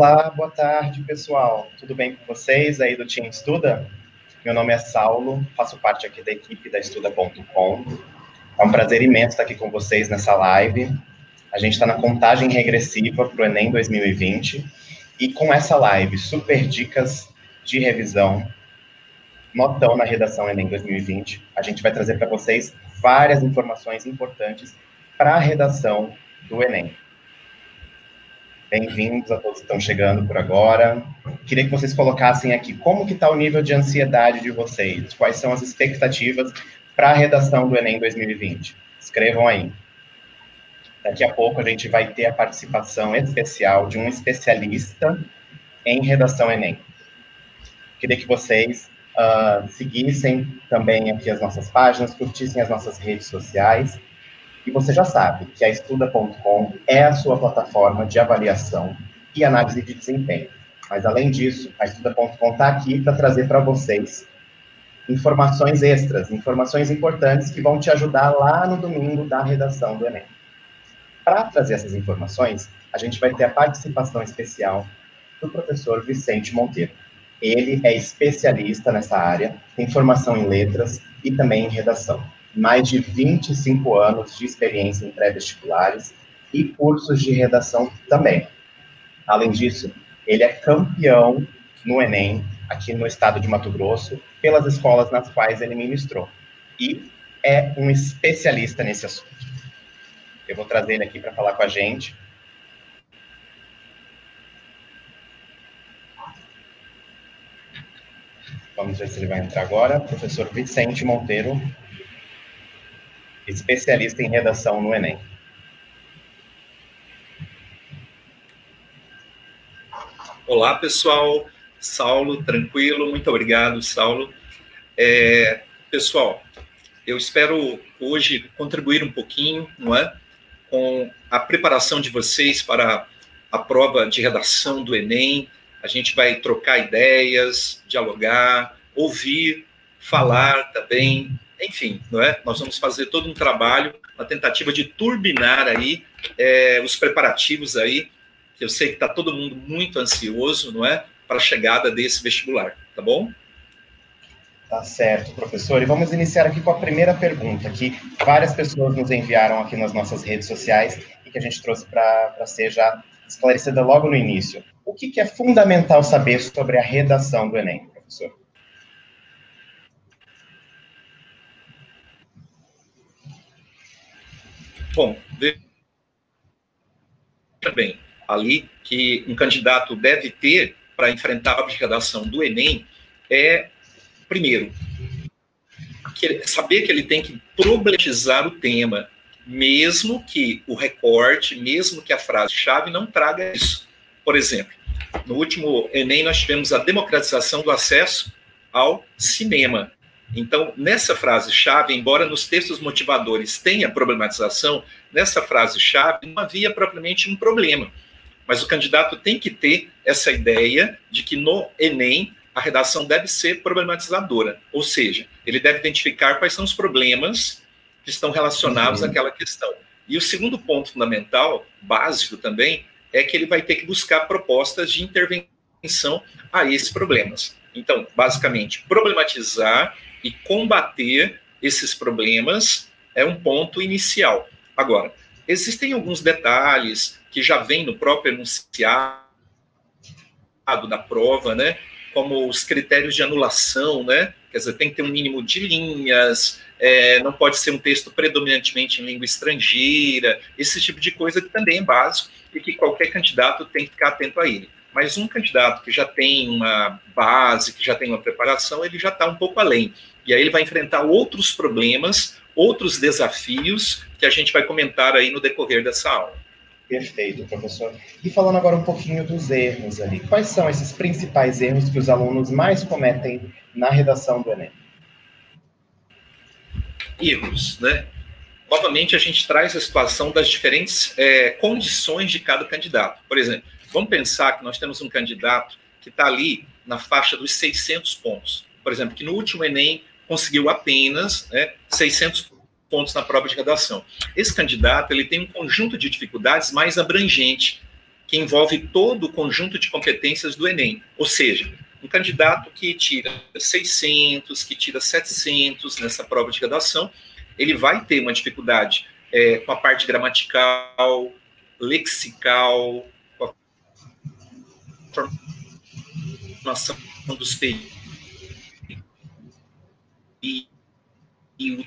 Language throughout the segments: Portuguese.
Olá, boa tarde, pessoal. Tudo bem com vocês aí do Team Estuda? Meu nome é Saulo, faço parte aqui da equipe da Estuda.com. É um prazer imenso estar aqui com vocês nessa live. A gente está na contagem regressiva para o Enem 2020 e com essa live, super dicas de revisão, notão na redação Enem 2020, a gente vai trazer para vocês várias informações importantes para a redação do Enem. Bem-vindos a todos que estão chegando por agora. Queria que vocês colocassem aqui como que está o nível de ansiedade de vocês, quais são as expectativas para a redação do Enem 2020. Escrevam aí. Daqui a pouco a gente vai ter a participação especial de um especialista em redação Enem. Queria que vocês uh, seguissem também aqui as nossas páginas, curtissem as nossas redes sociais e você já sabe que a Estuda.com é a sua plataforma de avaliação e análise de desempenho. Mas, além disso, a Estuda.com está aqui para trazer para vocês informações extras, informações importantes que vão te ajudar lá no domingo da redação do Enem. Para trazer essas informações, a gente vai ter a participação especial do professor Vicente Monteiro. Ele é especialista nessa área, tem formação em letras e também em redação mais de 25 anos de experiência em pré-vestibulares e cursos de redação também. Além disso, ele é campeão no Enem, aqui no estado de Mato Grosso, pelas escolas nas quais ele ministrou. E é um especialista nesse assunto. Eu vou trazer ele aqui para falar com a gente. Vamos ver se ele vai entrar agora. Professor Vicente Monteiro, especialista em redação no Enem. Olá, pessoal. Saulo, tranquilo. Muito obrigado, Saulo. É, pessoal, eu espero hoje contribuir um pouquinho, não é? Com a preparação de vocês para a prova de redação do Enem. A gente vai trocar ideias, dialogar, ouvir, falar também enfim, não é? Nós vamos fazer todo um trabalho, uma tentativa de turbinar aí é, os preparativos aí, que eu sei que está todo mundo muito ansioso, não é? Para a chegada desse vestibular, tá bom? Tá certo, professor. E vamos iniciar aqui com a primeira pergunta, que várias pessoas nos enviaram aqui nas nossas redes sociais e que a gente trouxe para ser já esclarecida logo no início. O que, que é fundamental saber sobre a redação do Enem, professor? Bom, veja bem, ali que um candidato deve ter para enfrentar a redação do Enem é, primeiro, saber que ele tem que problematizar o tema, mesmo que o recorte, mesmo que a frase-chave não traga isso. Por exemplo, no último Enem nós tivemos a democratização do acesso ao cinema. Então, nessa frase-chave, embora nos textos motivadores tenha problematização, nessa frase-chave não havia propriamente um problema. Mas o candidato tem que ter essa ideia de que no Enem a redação deve ser problematizadora, ou seja, ele deve identificar quais são os problemas que estão relacionados uhum. àquela questão. E o segundo ponto fundamental, básico também, é que ele vai ter que buscar propostas de intervenção a esses problemas. Então, basicamente, problematizar e combater esses problemas é um ponto inicial. Agora, existem alguns detalhes que já vêm no próprio enunciado da prova, né? Como os critérios de anulação, né? Quer dizer, tem que ter um mínimo de linhas, é, não pode ser um texto predominantemente em língua estrangeira, esse tipo de coisa que também é básico e que qualquer candidato tem que ficar atento a ele. Mas um candidato que já tem uma base, que já tem uma preparação, ele já está um pouco além. E aí ele vai enfrentar outros problemas, outros desafios que a gente vai comentar aí no decorrer dessa aula. Perfeito, professor. E falando agora um pouquinho dos erros ali, quais são esses principais erros que os alunos mais cometem na redação do Enem? Erros, né? Novamente, a gente traz a situação das diferentes é, condições de cada candidato. Por exemplo, Vamos pensar que nós temos um candidato que está ali na faixa dos 600 pontos. Por exemplo, que no último Enem conseguiu apenas né, 600 pontos na prova de redação. Esse candidato ele tem um conjunto de dificuldades mais abrangente, que envolve todo o conjunto de competências do Enem. Ou seja, um candidato que tira 600, que tira 700 nessa prova de redação, ele vai ter uma dificuldade é, com a parte gramatical, lexical, com a formação dos períodos e, e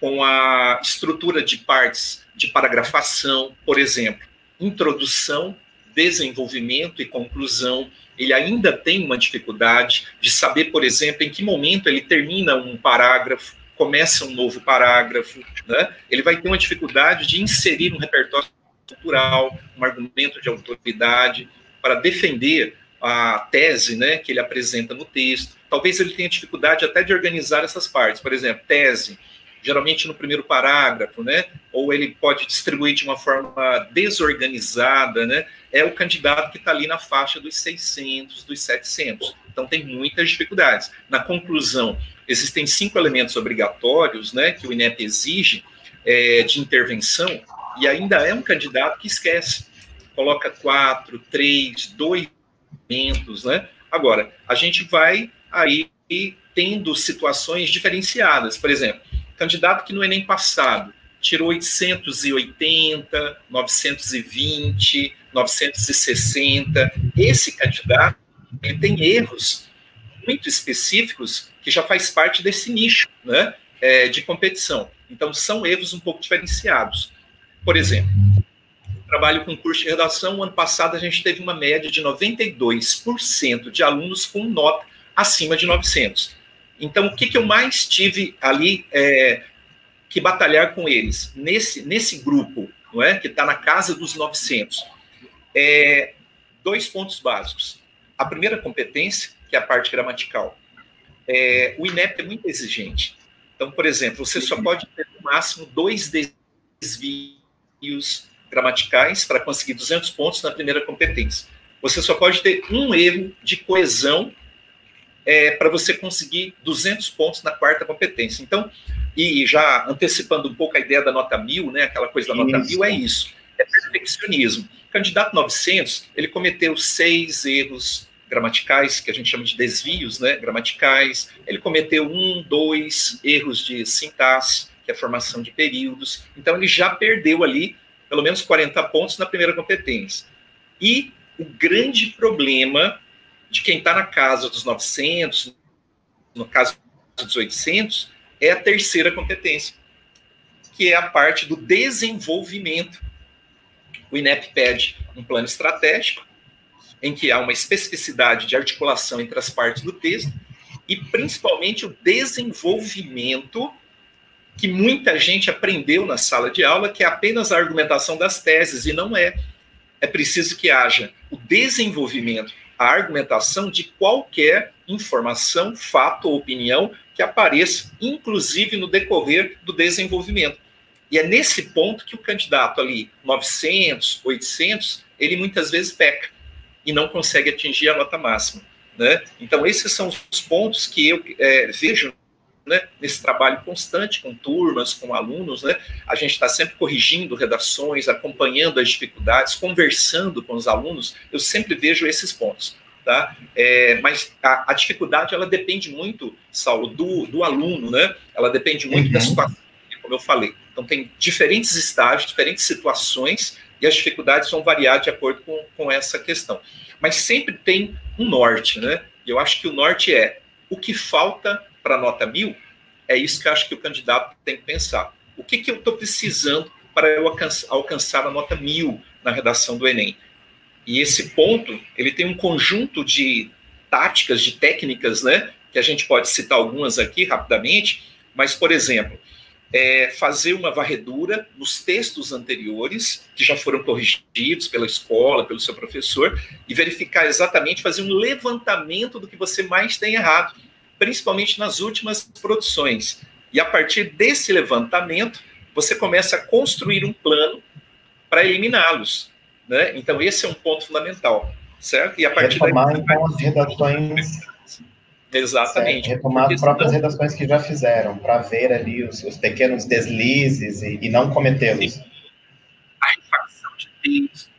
com a estrutura de partes de paragrafação, por exemplo, introdução, desenvolvimento e conclusão. Ele ainda tem uma dificuldade de saber, por exemplo, em que momento ele termina um parágrafo, começa um novo parágrafo. Né? Ele vai ter uma dificuldade de inserir um repertório cultural, um argumento de autoridade, para defender a tese né, que ele apresenta no texto. Talvez ele tenha dificuldade até de organizar essas partes. Por exemplo, tese, geralmente no primeiro parágrafo, né? Ou ele pode distribuir de uma forma desorganizada, né? É o candidato que está ali na faixa dos 600, dos 700. Então tem muitas dificuldades. Na conclusão, existem cinco elementos obrigatórios, né? Que o INEP exige é, de intervenção e ainda é um candidato que esquece. Coloca quatro, três, dois né? Agora, a gente vai aí tendo situações diferenciadas. Por exemplo, candidato que no Enem passado tirou 880, 920, 960. Esse candidato ele tem erros muito específicos que já faz parte desse nicho né, é, de competição. Então, são erros um pouco diferenciados. Por exemplo, trabalho com curso de redação, o ano passado a gente teve uma média de 92% de alunos com nota acima de 900. Então, o que, que eu mais tive ali é, que batalhar com eles? Nesse, nesse grupo, não é? que está na casa dos 900. É, dois pontos básicos. A primeira competência, que é a parte gramatical. É, o INEP é muito exigente. Então, por exemplo, você só pode ter no máximo dois desvios gramaticais para conseguir 200 pontos na primeira competência. Você só pode ter um erro de coesão é, para você conseguir 200 pontos na quarta competência. Então, e já antecipando um pouco a ideia da nota mil, né, aquela coisa da nota isso. mil, é isso, é perfeccionismo. O candidato 900, ele cometeu seis erros gramaticais, que a gente chama de desvios né, gramaticais, ele cometeu um, dois erros de sintaxe, que é a formação de períodos, então ele já perdeu ali pelo menos 40 pontos na primeira competência. E o grande problema de quem está na casa dos 900, no caso dos 800, é a terceira competência, que é a parte do desenvolvimento. O INEP pede um plano estratégico, em que há uma especificidade de articulação entre as partes do texto, e principalmente o desenvolvimento que muita gente aprendeu na sala de aula, que é apenas a argumentação das teses, e não é. É preciso que haja o desenvolvimento a argumentação de qualquer informação, fato ou opinião que apareça, inclusive no decorrer do desenvolvimento. E é nesse ponto que o candidato ali, 900, 800, ele muitas vezes peca e não consegue atingir a nota máxima. Né? Então, esses são os pontos que eu é, vejo né, nesse trabalho constante com turmas, com alunos, né, a gente está sempre corrigindo redações, acompanhando as dificuldades, conversando com os alunos, eu sempre vejo esses pontos. Tá? É, mas a, a, dificuldade ela depende muito, Saulo, do, do aluno, né? Ela depende muito uhum. da situação, como eu falei. Então tem diferentes estágios, diferentes situações e as dificuldades vão variar de acordo com, com essa questão. Mas sempre tem um norte, né? E eu acho que o norte é o que falta para a nota mil, é isso que eu acho que o candidato tem que pensar. O que, que eu estou precisando para eu alcançar, a nota mil na redação do Enem? E esse ponto, ele tem um conjunto de táticas, de técnicas, né? Que a gente pode citar algumas aqui rapidamente, mas, por exemplo, é fazer uma varredura nos textos anteriores, que já foram corrigidos pela escola, pelo seu professor, e verificar exatamente, fazer um levantamento do que você mais tem errado principalmente nas últimas produções. E a partir desse levantamento, você começa a construir um plano para eliminá-los. Né? Então, esse é um ponto fundamental, certo? E a partir Retomar, daí. Então, as redações. Exatamente. Certo. Retomar as próprias senão... redações que já fizeram, para ver ali os, os pequenos deslizes e, e não cometê-los. A refacção de texto,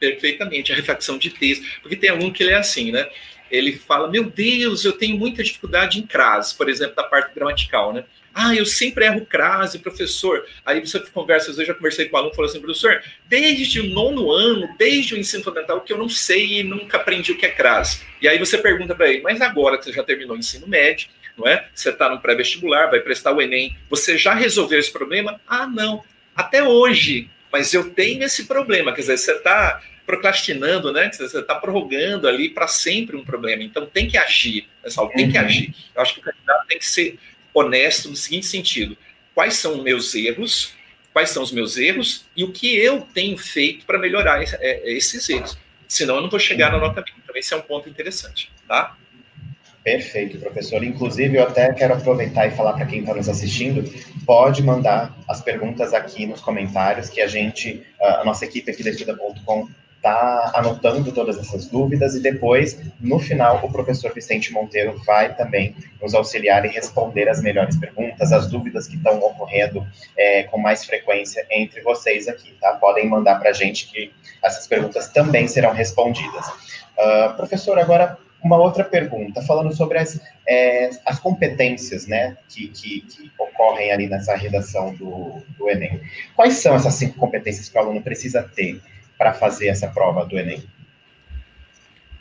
perfeitamente, a refacção de texto, porque tem aluno que ele é assim, né? Ele fala, meu Deus, eu tenho muita dificuldade em crase, por exemplo, da parte gramatical, né? Ah, eu sempre erro crase, professor. Aí você conversa, às vezes eu já conversei com o aluno, falou assim, professor, desde o nono ano, desde o ensino fundamental, que eu não sei e nunca aprendi o que é crase. E aí você pergunta para ele, mas agora que você já terminou o ensino médio, não é? Você está no pré-vestibular, vai prestar o Enem, você já resolveu esse problema? Ah, não, até hoje, mas eu tenho esse problema, quer dizer, você está procrastinando, né? Você está prorrogando ali para sempre um problema. Então tem que agir, pessoal, tem uhum. que agir. Eu acho que o candidato tem que ser honesto no seguinte sentido: quais são os meus erros, quais são os meus erros e o que eu tenho feito para melhorar é, esses erros. Senão eu não vou chegar na nota mínima. Então esse é um ponto interessante, tá? Perfeito, professor. Inclusive, eu até quero aproveitar e falar para quem está nos assistindo, pode mandar as perguntas aqui nos comentários, que a gente, a nossa equipe aqui da Estuda.com está anotando todas essas dúvidas e depois, no final, o professor Vicente Monteiro vai também nos auxiliar e responder as melhores perguntas, as dúvidas que estão ocorrendo é, com mais frequência entre vocês aqui, tá? Podem mandar para a gente que essas perguntas também serão respondidas. Uh, professor, agora uma outra pergunta, falando sobre as, é, as competências né, que, que, que, ocorrem ali nessa redação do, do Enem. Quais são essas cinco competências que o aluno precisa ter para fazer essa prova do Enem?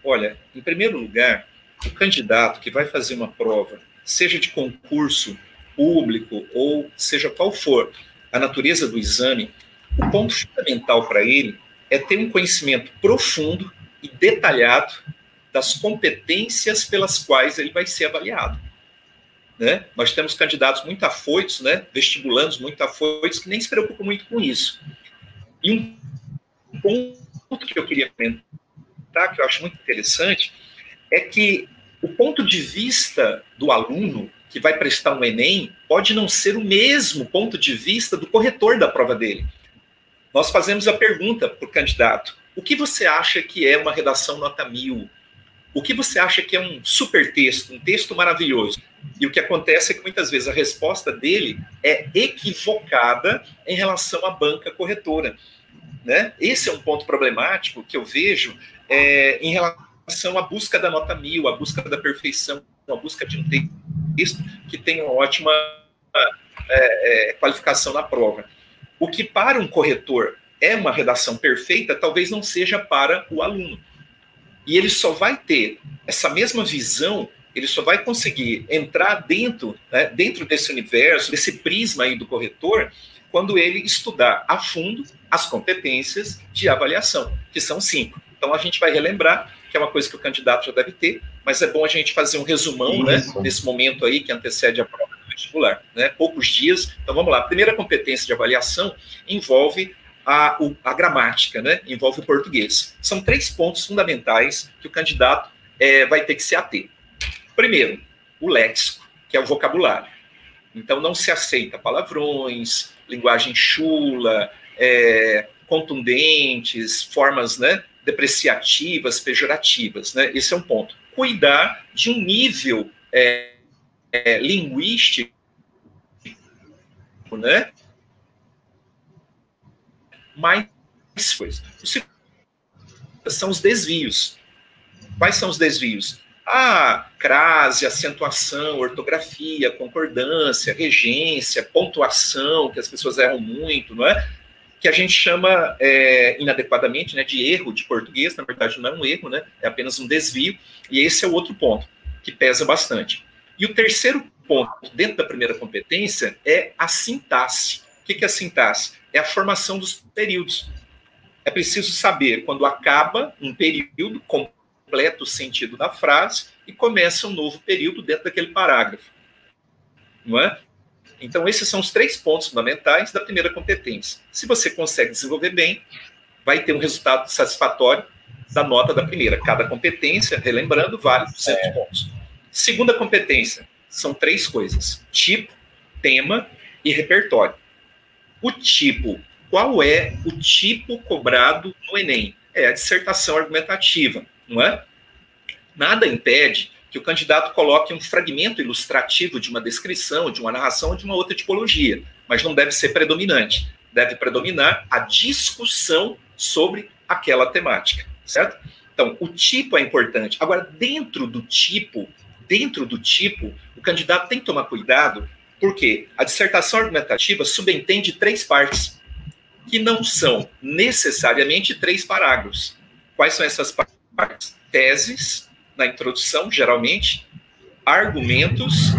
Olha, em primeiro lugar, o candidato que vai fazer uma prova, seja de concurso público ou seja qual for a natureza do exame, o ponto fundamental para ele é ter um conhecimento profundo e detalhado das competências pelas quais ele vai ser avaliado. Né? Nós temos candidatos muito afoitos, né? vestibulandos muito afoitos, que nem se preocupam muito com isso. E um ponto que eu queria comentar, que eu acho muito interessante, é que o ponto de vista do aluno que vai prestar um Enem pode não ser o mesmo ponto de vista do corretor da prova dele. Nós fazemos a pergunta para o candidato: o que você acha que é uma redação nota mil? o que você acha que é um super texto, um texto maravilhoso? E o que acontece é que muitas vezes a resposta dele é equivocada em relação à banca corretora. Né? Esse é um ponto problemático que eu vejo é, em relação à busca da nota mil, à busca da perfeição, à busca de um texto que tem uma ótima é, é, qualificação na prova. O que para um corretor é uma redação perfeita, talvez não seja para o aluno. E ele só vai ter essa mesma visão, ele só vai conseguir entrar dentro, né, dentro desse universo, desse prisma aí do corretor, quando ele estudar a fundo as competências de avaliação, que são cinco. Então a gente vai relembrar, que é uma coisa que o candidato já deve ter, mas é bom a gente fazer um resumão, né, nesse momento aí que antecede a prova do vestibular, né, poucos dias. Então vamos lá. A primeira competência de avaliação envolve a, a gramática, né? envolve o português. São três pontos fundamentais que o candidato é, vai ter que se ater. Primeiro, o léxico, que é o vocabulário. Então, não se aceita palavrões, linguagem chula, é, contundentes, formas né, depreciativas, pejorativas. Né? Esse é um ponto. Cuidar de um nível é, é, linguístico né, mais coisas. São os desvios. Quais são os desvios? Ah, crase, acentuação, ortografia, concordância, regência, pontuação, que as pessoas erram muito, não é? Que a gente chama é, inadequadamente né, de erro de português, na verdade não é um erro, né? É apenas um desvio, e esse é o outro ponto que pesa bastante. E o terceiro ponto, dentro da primeira competência, é a sintaxe. O que é a sintaxe? é a formação dos períodos. É preciso saber quando acaba um período, completa o sentido da frase e começa um novo período dentro daquele parágrafo. Não é? Então, esses são os três pontos fundamentais da primeira competência. Se você consegue desenvolver bem, vai ter um resultado satisfatório da nota da primeira. Cada competência, relembrando, vale 200 é. pontos. Segunda competência, são três coisas: tipo, tema e repertório. O tipo, qual é o tipo cobrado no Enem? É a dissertação argumentativa, não é? Nada impede que o candidato coloque um fragmento ilustrativo de uma descrição, de uma narração ou de uma outra tipologia, mas não deve ser predominante. Deve predominar a discussão sobre aquela temática, certo? Então, o tipo é importante. Agora, dentro do tipo, dentro do tipo, o candidato tem que tomar cuidado, porque a dissertação argumentativa subentende três partes, que não são necessariamente três parágrafos. Quais são essas partes? Teses, na introdução, geralmente, argumentos.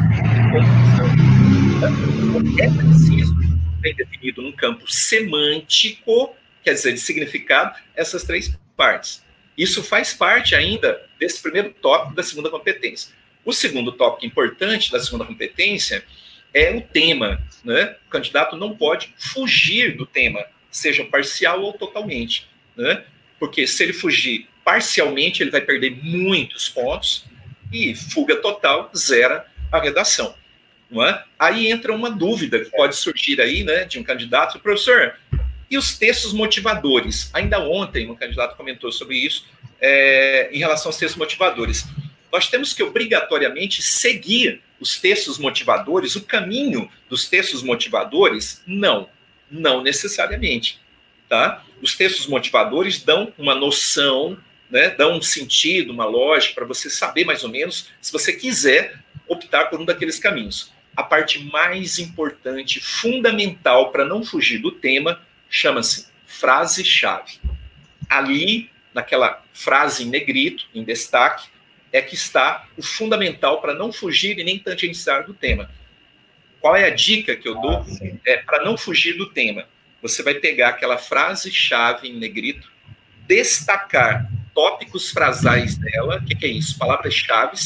É preciso, bem definido num campo semântico, quer dizer, de significado, essas três partes. Isso faz parte ainda desse primeiro tópico da segunda competência. O segundo tópico importante da segunda competência é o tema. Né? O candidato não pode fugir do tema, seja parcial ou totalmente. Né? Porque se ele fugir parcialmente, ele vai perder muitos pontos e fuga total zera a redação. Não é? Aí entra uma dúvida que pode surgir aí né, de um candidato, professor, e os textos motivadores? Ainda ontem, um candidato comentou sobre isso, é, em relação aos textos motivadores. Nós temos que obrigatoriamente seguir os textos motivadores, o caminho dos textos motivadores? Não, não necessariamente. Tá? Os textos motivadores dão uma noção, né, dão um sentido, uma lógica para você saber mais ou menos, se você quiser optar por um daqueles caminhos. A parte mais importante, fundamental para não fugir do tema, chama-se frase-chave. Ali, naquela frase em negrito, em destaque, é que está o fundamental para não fugir e nem tangenciar do tema. Qual é a dica que eu dou? Ah, é para não fugir do tema. Você vai pegar aquela frase-chave em negrito, destacar tópicos frasais dela, o que, que, é isso? Palavras-chave,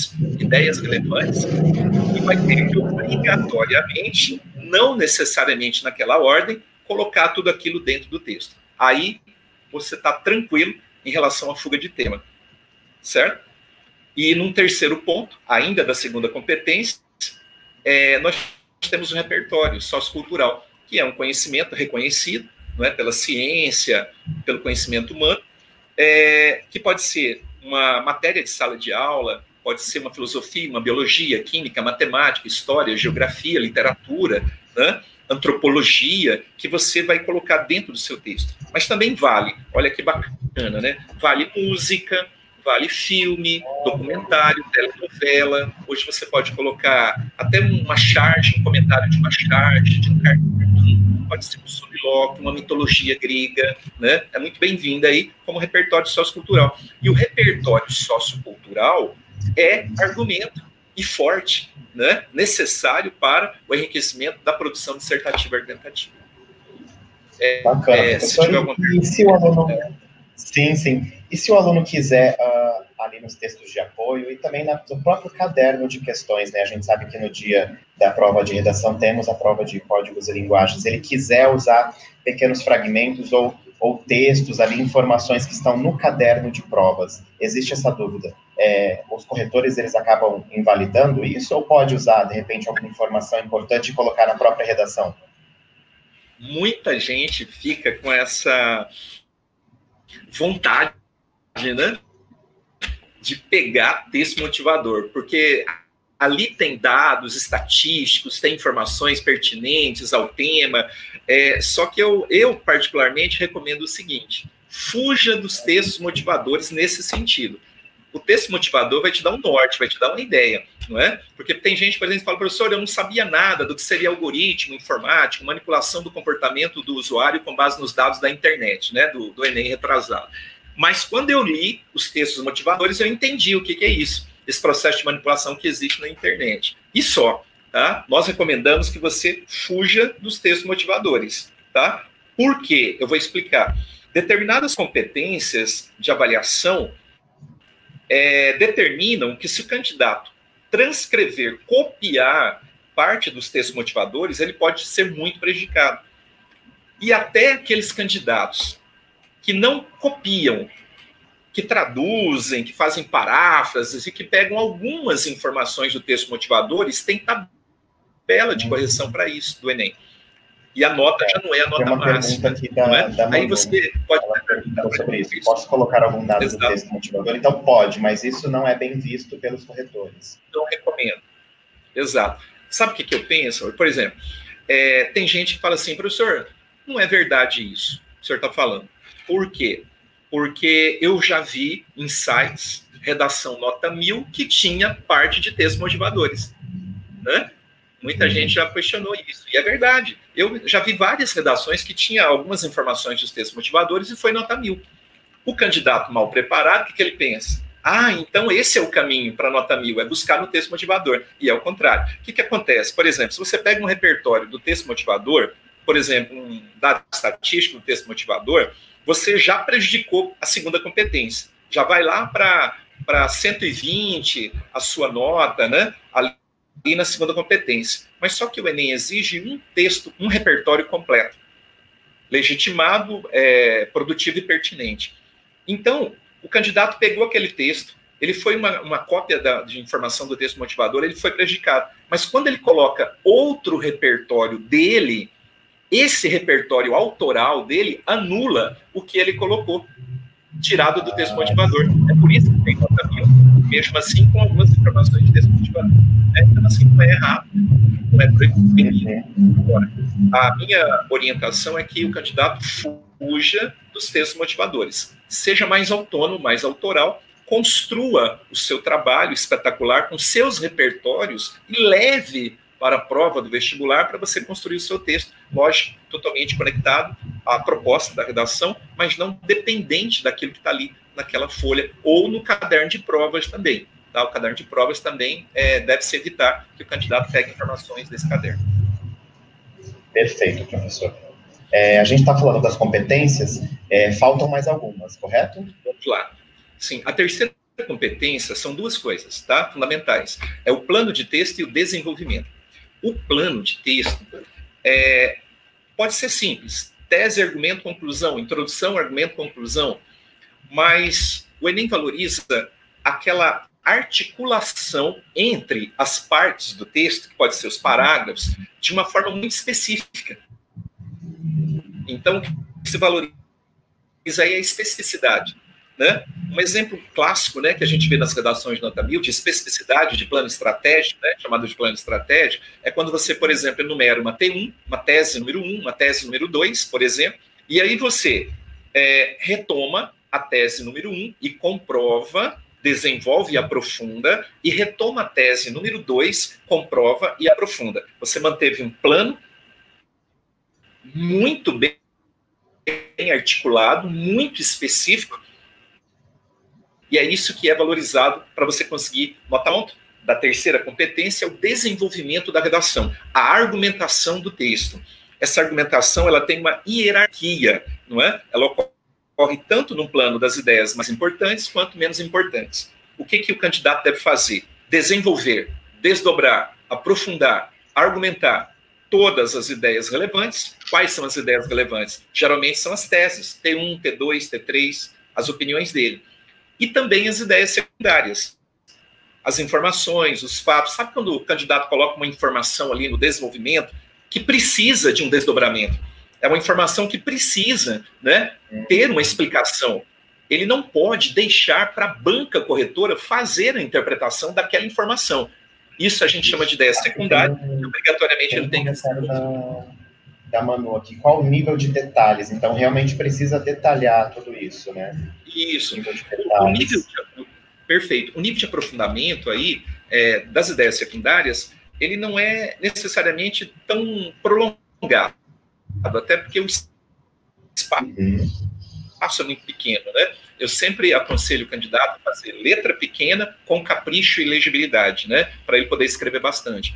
ideias relevantes, e vai ter que obrigatoriamente, não necessariamente naquela ordem, colocar tudo aquilo dentro do texto. Aí você está tranquilo em relação à fuga de tema, certo? E num terceiro ponto, ainda da segunda competência, é, nós temos um repertório sociocultural, que é um conhecimento reconhecido não é, pela ciência, pelo conhecimento humano, é, que pode ser uma matéria de sala de aula, pode ser uma filosofia, uma biologia, química, matemática, história, geografia, literatura, né? antropologia que você vai colocar dentro do seu texto. Mas também vale, olha que bacana, né? Vale música, vale filme, documentário, telenovela. Hoje você pode colocar até uma charge, um comentário de uma charge, de um cartoon, pode ser um subloque, uma mitologia grega, né? É muito bem-vinda aí como repertório sociocultural. E o repertório sociocultural é argumento e forte né, necessário para o enriquecimento da produção dissertativa argumentativa. É, Bacana. É, se tiver alguma e se o aluno... Sim, sim. E se o aluno quiser, uh, ali nos textos de apoio e também no próprio caderno de questões, né? A gente sabe que no dia da prova de redação temos a prova de códigos e linguagens. Ele quiser usar pequenos fragmentos ou ou textos ali, informações que estão no caderno de provas. Existe essa dúvida. É, os corretores, eles acabam invalidando isso ou pode usar, de repente, alguma informação importante e colocar na própria redação? Muita gente fica com essa vontade, né? De pegar texto motivador, porque ali tem dados estatísticos, tem informações pertinentes ao tema. É, só que eu, eu, particularmente, recomendo o seguinte: fuja dos textos motivadores nesse sentido. O texto motivador vai te dar um norte, vai te dar uma ideia, não é? Porque tem gente, por exemplo, que fala, professor, eu não sabia nada do que seria algoritmo informático, manipulação do comportamento do usuário com base nos dados da internet, né? Do, do Enem retrasado. Mas quando eu li os textos motivadores, eu entendi o que, que é isso esse processo de manipulação que existe na internet. E só, tá? Nós recomendamos que você fuja dos textos motivadores, tá? Por quê? Eu vou explicar. Determinadas competências de avaliação é, determinam que se o candidato transcrever, copiar parte dos textos motivadores, ele pode ser muito prejudicado. E até aqueles candidatos que não copiam, que traduzem, que fazem paráfrases e que pegam algumas informações do texto motivadores, tem tabela de correção para isso do Enem. E a nota já não é a nota máxima. Da, é? da Aí você pode perguntar sobre isso. Posso colocar algum dado Exato. do texto motivador? Então pode, mas isso não é bem visto pelos corretores. Não recomendo. Exato. Sabe o que, que eu penso? Por exemplo, é, tem gente que fala assim, professor, não é verdade isso que o senhor está falando. Por quê? porque eu já vi em sites, redação nota mil, que tinha parte de textos motivadores. Né? Muita uhum. gente já questionou isso, e é verdade. Eu já vi várias redações que tinha algumas informações dos textos motivadores e foi nota mil. O candidato mal preparado, o que, que ele pensa? Ah, então esse é o caminho para nota mil, é buscar no texto motivador. E é o contrário. O que, que acontece? Por exemplo, se você pega um repertório do texto motivador, por exemplo, um dado estatístico do texto motivador, você já prejudicou a segunda competência. Já vai lá para 120 a sua nota, né? Ali na segunda competência. Mas só que o Enem exige um texto, um repertório completo, legitimado, é, produtivo e pertinente. Então, o candidato pegou aquele texto, ele foi uma, uma cópia da, de informação do texto motivador, ele foi prejudicado. Mas quando ele coloca outro repertório dele, esse repertório autoral dele anula o que ele colocou, tirado do texto motivador. É por isso que tem nota mil, mesmo assim com algumas informações de texto motivador. Né? Então, assim, não é errado, não é proibido. Agora, a minha orientação é que o candidato fuja dos textos motivadores. Seja mais autônomo, mais autoral, construa o seu trabalho espetacular com seus repertórios e leve para a prova do vestibular para você construir o seu texto, lógico, totalmente conectado à proposta da redação, mas não dependente daquilo que está ali naquela folha ou no caderno de provas também. Tá? O caderno de provas também é, deve-se evitar que o candidato pegue informações desse caderno. Perfeito, professor. É, a gente está falando das competências, é, faltam mais algumas, correto? Vamos lá. Sim, a terceira competência são duas coisas, tá? Fundamentais. É o plano de texto e o desenvolvimento. O plano de texto é, pode ser simples: tese, argumento, conclusão, introdução, argumento, conclusão, mas o Enem valoriza aquela articulação entre as partes do texto, que pode ser os parágrafos, de uma forma muito específica. Então, o que se valoriza aí é a especificidade. Né? Um exemplo clássico né, que a gente vê nas redações de nota mil, de especificidade de plano estratégico, né, chamado de plano estratégico, é quando você, por exemplo, enumera uma T1, uma tese número 1, uma tese número 2, por exemplo, e aí você é, retoma a tese número 1 e comprova, desenvolve e aprofunda, e retoma a tese número 2, comprova e aprofunda. Você manteve um plano muito bem articulado, muito específico, e é isso que é valorizado para você conseguir nota ponto. Da terceira competência é o desenvolvimento da redação, a argumentação do texto. Essa argumentação ela tem uma hierarquia, não é? Ela ocorre tanto no plano das ideias mais importantes quanto menos importantes. O que, que o candidato deve fazer? Desenvolver, desdobrar, aprofundar, argumentar todas as ideias relevantes. Quais são as ideias relevantes? Geralmente são as teses, T1, T2, T3, as opiniões dele e também as ideias secundárias. As informações, os fatos. Sabe quando o candidato coloca uma informação ali no desenvolvimento que precisa de um desdobramento? É uma informação que precisa né, ter uma explicação. Ele não pode deixar para a banca corretora fazer a interpretação daquela informação. Isso a gente chama de ideia secundária, e obrigatoriamente ele tem que da Manu aqui, qual o nível de detalhes? Então, realmente precisa detalhar tudo isso, né? Isso. O nível de, o nível de perfeito. O nível de aprofundamento aí é, das ideias secundárias, ele não é necessariamente tão prolongado, até porque o espaço uhum. é muito pequeno, né? Eu sempre aconselho o candidato a fazer letra pequena com capricho e legibilidade, né? Para ele poder escrever bastante.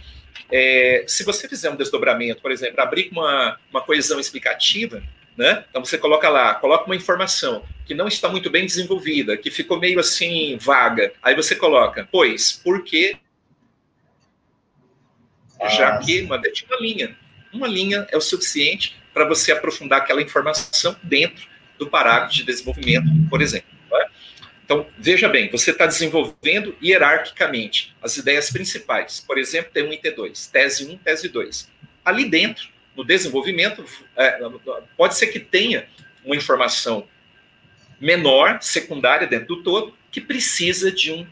É, se você fizer um desdobramento, por exemplo, abrir uma, uma coesão explicativa, né? Então você coloca lá, coloca uma informação que não está muito bem desenvolvida, que ficou meio assim vaga. Aí você coloca, pois, porque ah, já que uma, uma linha, uma linha é o suficiente para você aprofundar aquela informação dentro do parágrafo de desenvolvimento, por exemplo. Então, veja bem, você está desenvolvendo hierarquicamente as ideias principais. Por exemplo, T1 e T2, tese 1, tese 2. Ali dentro, no desenvolvimento, é, pode ser que tenha uma informação menor, secundária dentro do todo, que precisa de um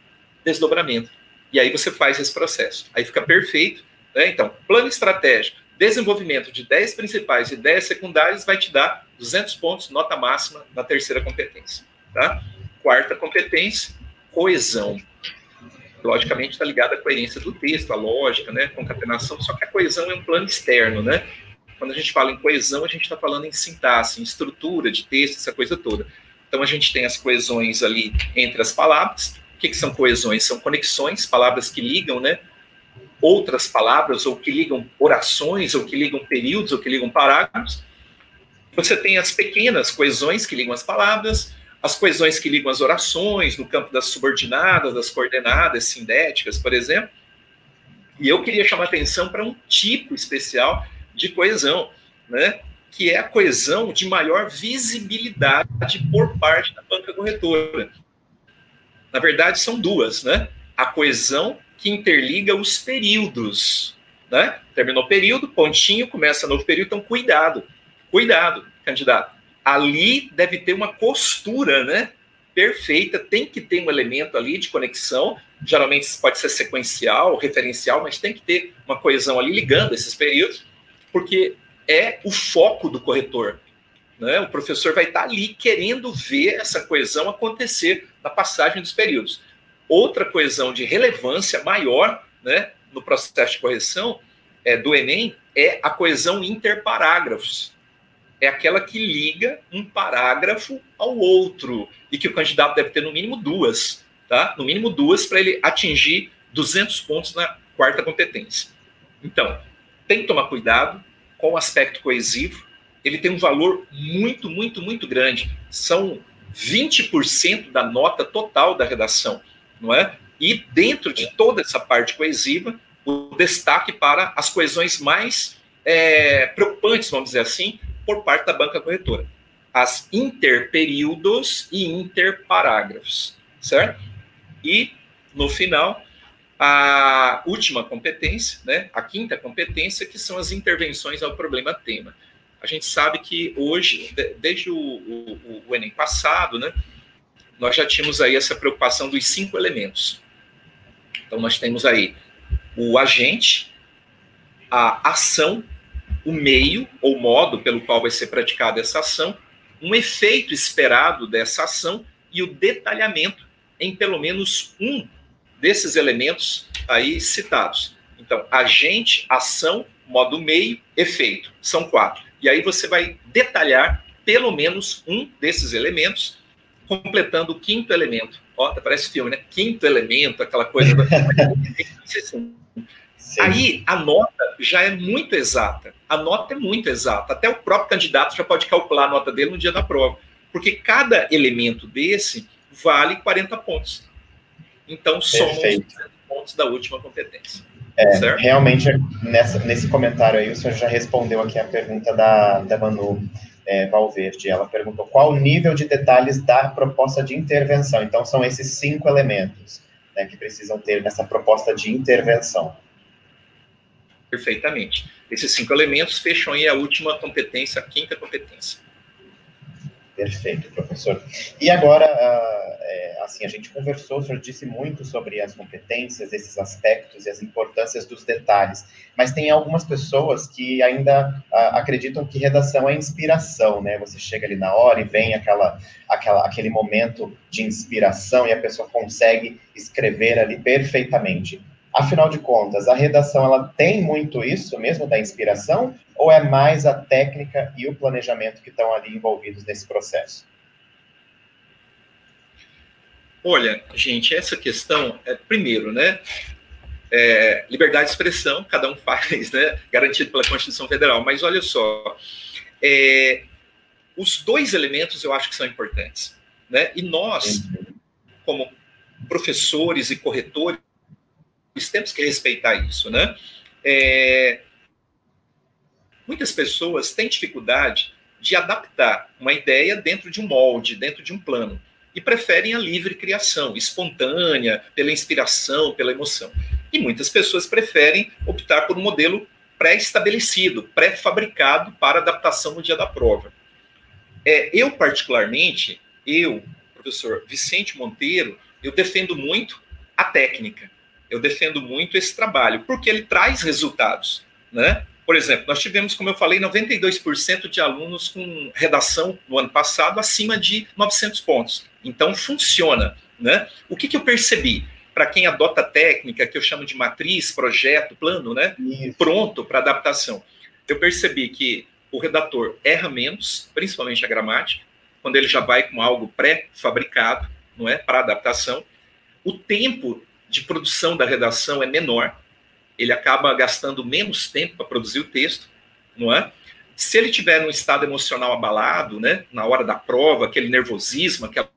desdobramento. E aí você faz esse processo. Aí fica perfeito. Né? Então, plano estratégico, desenvolvimento de 10 principais e 10 secundárias vai te dar 200 pontos, nota máxima, na terceira competência. Tá? Quarta competência, coesão. Logicamente está ligada à coerência do texto, à lógica, né, concatenação, só que a coesão é um plano externo, né? Quando a gente fala em coesão, a gente está falando em sintaxe, em estrutura de texto, essa coisa toda. Então a gente tem as coesões ali entre as palavras. O que, que são coesões? São conexões, palavras que ligam, né? Outras palavras, ou que ligam orações, ou que ligam períodos, ou que ligam parágrafos. Você tem as pequenas coesões que ligam as palavras, as coesões que ligam as orações, no campo das subordinadas, das coordenadas sindéticas, por exemplo. E eu queria chamar atenção para um tipo especial de coesão, né? que é a coesão de maior visibilidade por parte da banca corretora. Na verdade, são duas, né? A coesão que interliga os períodos, né? Terminou o período, pontinho, começa novo período, então cuidado, cuidado, candidato ali deve ter uma costura, né? Perfeita, tem que ter um elemento ali de conexão. Geralmente pode ser sequencial, referencial, mas tem que ter uma coesão ali ligando esses períodos, porque é o foco do corretor. Né? O professor vai estar ali querendo ver essa coesão acontecer na passagem dos períodos. Outra coesão de relevância maior né, no processo de correção é, do Enem é a coesão interparágrafos é aquela que liga um parágrafo ao outro e que o candidato deve ter no mínimo duas, tá? No mínimo duas para ele atingir 200 pontos na quarta competência. Então, tem que tomar cuidado com o aspecto coesivo. Ele tem um valor muito, muito, muito grande. São 20% da nota total da redação, não é? E dentro de toda essa parte coesiva, o destaque para as coesões mais é, preocupantes, vamos dizer assim, por parte da banca corretora. As interperíodos e interparágrafos, certo? E, no final, a última competência, né, a quinta competência, que são as intervenções ao problema-tema. A gente sabe que hoje, desde o, o, o, Enem passado, né, nós já tínhamos aí essa preocupação dos cinco elementos. Então, nós temos aí o agente, a ação, o meio ou modo pelo qual vai ser praticada essa ação, um efeito esperado dessa ação e o detalhamento em pelo menos um desses elementos aí citados. Então, agente, ação, modo meio, efeito. São quatro. E aí você vai detalhar pelo menos um desses elementos, completando o quinto elemento. Ó, parece filme, né? Quinto elemento, aquela coisa. Sim. Aí a nota já é muito exata. A nota é muito exata. Até o próprio candidato já pode calcular a nota dele no dia da prova. Porque cada elemento desse vale 40 pontos. Então, somos os pontos da última competência. É, realmente, nessa, nesse comentário aí, o senhor já respondeu aqui a pergunta da, da Manu é, Valverde. Ela perguntou qual o nível de detalhes da proposta de intervenção. Então, são esses cinco elementos né, que precisam ter nessa proposta de intervenção perfeitamente. Esses cinco elementos fecham aí a última competência, a quinta competência. Perfeito, professor. E agora, ah, é, assim, a gente conversou, o senhor disse muito sobre as competências, esses aspectos e as importâncias dos detalhes, mas tem algumas pessoas que ainda ah, acreditam que redação é inspiração, né? Você chega ali na hora e vem aquela, aquela, aquele momento de inspiração e a pessoa consegue escrever ali perfeitamente. Afinal de contas, a redação ela tem muito isso mesmo da inspiração ou é mais a técnica e o planejamento que estão ali envolvidos nesse processo? Olha, gente, essa questão é primeiro, né? É, liberdade de expressão, cada um faz, né? Garantido pela Constituição Federal. Mas olha só, é, os dois elementos eu acho que são importantes, né? E nós, como professores e corretores temos que respeitar isso, né? É, muitas pessoas têm dificuldade de adaptar uma ideia dentro de um molde, dentro de um plano, e preferem a livre criação, espontânea, pela inspiração, pela emoção. E muitas pessoas preferem optar por um modelo pré-estabelecido, pré-fabricado para adaptação no dia da prova. É, eu, particularmente, eu, professor Vicente Monteiro, eu defendo muito a técnica eu defendo muito esse trabalho, porque ele traz resultados, né? Por exemplo, nós tivemos, como eu falei, 92% de alunos com redação no ano passado acima de 900 pontos. Então, funciona. Né? O que, que eu percebi? Para quem adota técnica, que eu chamo de matriz, projeto, plano, né? pronto para adaptação, eu percebi que o redator erra menos, principalmente a gramática, quando ele já vai com algo pré-fabricado, não é, para adaptação. O tempo de produção da redação é menor, ele acaba gastando menos tempo para produzir o texto, não é? Se ele tiver num estado emocional abalado, né, na hora da prova, aquele nervosismo, aquela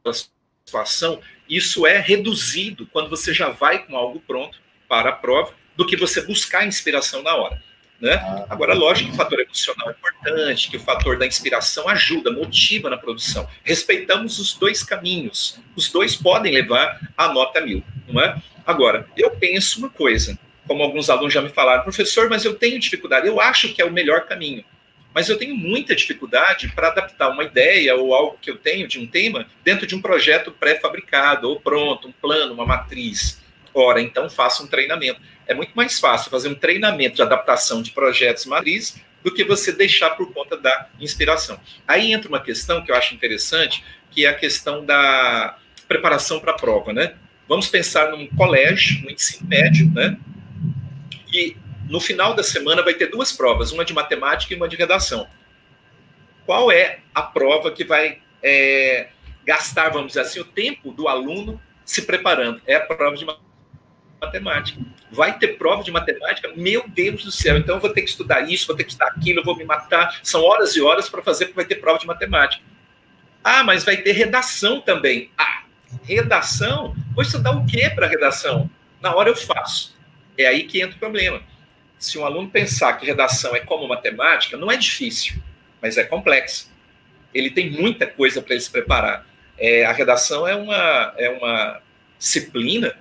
situação, isso é reduzido quando você já vai com algo pronto para a prova, do que você buscar inspiração na hora. Né? Agora, lógico que o fator emocional é importante, que o fator da inspiração ajuda, motiva na produção. Respeitamos os dois caminhos. Os dois podem levar a nota mil, não é? Agora, eu penso uma coisa, como alguns alunos já me falaram, professor, mas eu tenho dificuldade, eu acho que é o melhor caminho, mas eu tenho muita dificuldade para adaptar uma ideia ou algo que eu tenho de um tema dentro de um projeto pré-fabricado ou pronto, um plano, uma matriz. Ora, então faça um treinamento. É muito mais fácil fazer um treinamento de adaptação de projetos matriz do que você deixar por conta da inspiração. Aí entra uma questão que eu acho interessante, que é a questão da preparação para a prova, né? Vamos pensar num colégio, no ensino médio, né? E no final da semana vai ter duas provas, uma de matemática e uma de redação. Qual é a prova que vai é, gastar, vamos dizer assim, o tempo do aluno se preparando? É a prova de matemática. Vai ter prova de matemática? Meu Deus do céu, então eu vou ter que estudar isso, vou ter que estudar aquilo, eu vou me matar. São horas e horas para fazer, porque vai ter prova de matemática. Ah, mas vai ter redação também. Ah, redação? Vou estudar o que para redação? Na hora eu faço. É aí que entra o problema. Se um aluno pensar que redação é como matemática, não é difícil, mas é complexo. Ele tem muita coisa para ele se preparar. É, a redação é uma, é uma disciplina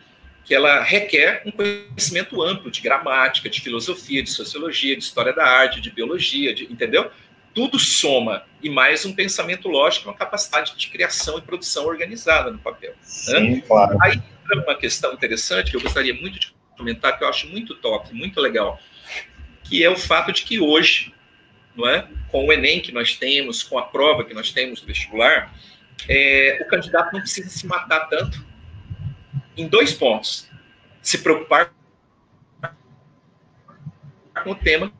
que ela requer um conhecimento amplo de gramática, de filosofia, de sociologia, de história da arte, de biologia, de, entendeu? Tudo soma e mais um pensamento lógico, uma capacidade de criação e produção organizada no papel. Sim, né? claro. Aí entra uma questão interessante que eu gostaria muito de comentar que eu acho muito top, muito legal, que é o fato de que hoje, não é, com o Enem que nós temos, com a prova que nós temos do vestibular, é, o candidato não precisa se matar tanto em dois pontos: se preocupar com o tema,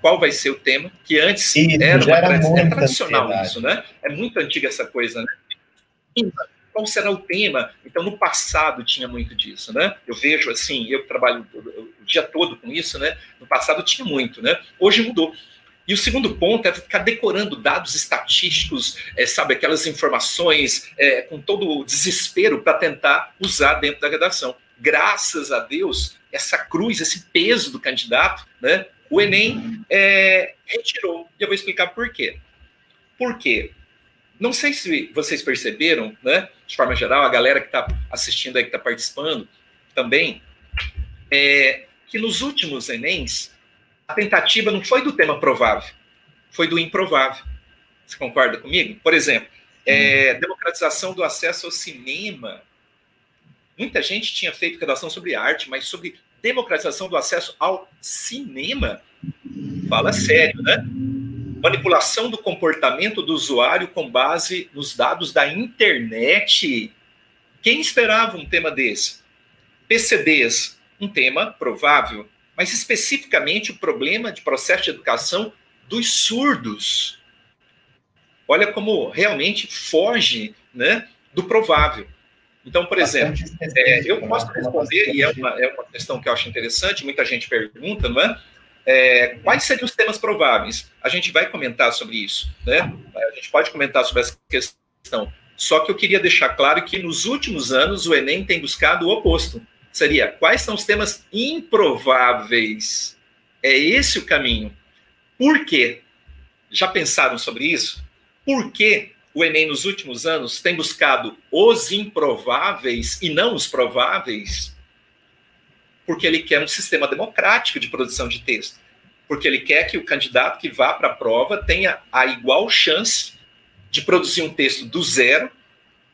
qual vai ser o tema, que antes isso, era, uma, era é tradicional ansiedade. isso, né? É muito antiga essa coisa, né? qual será o tema? Então, no passado tinha muito disso, né? Eu vejo assim, eu trabalho o dia todo com isso, né? No passado tinha muito, né? Hoje mudou. E o segundo ponto é ficar decorando dados estatísticos, é, sabe, aquelas informações é, com todo o desespero para tentar usar dentro da redação. Graças a Deus, essa cruz, esse peso do candidato, né? O Enem é, retirou. E eu vou explicar por quê. Por quê? Não sei se vocês perceberam, né? De forma geral, a galera que está assistindo aí, que está participando também, é, que nos últimos Enems, a tentativa não foi do tema provável, foi do improvável. Você concorda comigo? Por exemplo, é, democratização do acesso ao cinema. Muita gente tinha feito redação sobre arte, mas sobre democratização do acesso ao cinema, fala sério, né? manipulação do comportamento do usuário com base nos dados da internet. Quem esperava um tema desse? PCDs, um tema provável, mas especificamente o problema de processo de educação dos surdos. Olha como realmente foge né, do provável. Então, por exemplo, é, eu posso responder, e é uma, é uma questão que eu acho interessante, muita gente pergunta, não é? É, quais seriam os temas prováveis? A gente vai comentar sobre isso, né? A gente pode comentar sobre essa questão. Só que eu queria deixar claro que nos últimos anos o Enem tem buscado o oposto. Seria quais são os temas improváveis? É esse o caminho. Por quê? Já pensaram sobre isso? Por que o Enem nos últimos anos tem buscado os improváveis e não os prováveis? porque ele quer um sistema democrático de produção de texto, porque ele quer que o candidato que vá para a prova tenha a igual chance de produzir um texto do zero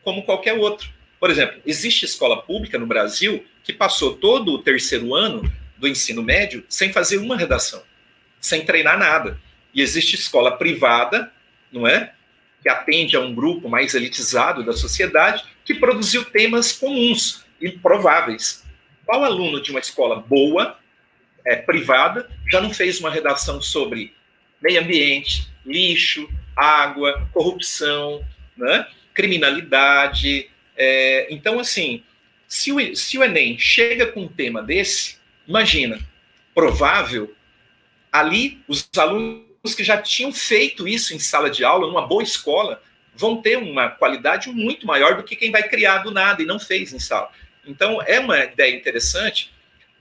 como qualquer outro. Por exemplo, existe escola pública no Brasil que passou todo o terceiro ano do ensino médio sem fazer uma redação. sem treinar nada. E existe escola privada, não é? Que atende a um grupo mais elitizado da sociedade, que produziu temas comuns, improváveis. Qual aluno de uma escola boa, é, privada, já não fez uma redação sobre meio ambiente, lixo, água, corrupção, né? criminalidade. É, então, assim, se o, se o Enem chega com um tema desse, imagina, provável, ali os alunos que já tinham feito isso em sala de aula, numa boa escola, vão ter uma qualidade muito maior do que quem vai criar do nada e não fez em sala. Então, é uma ideia interessante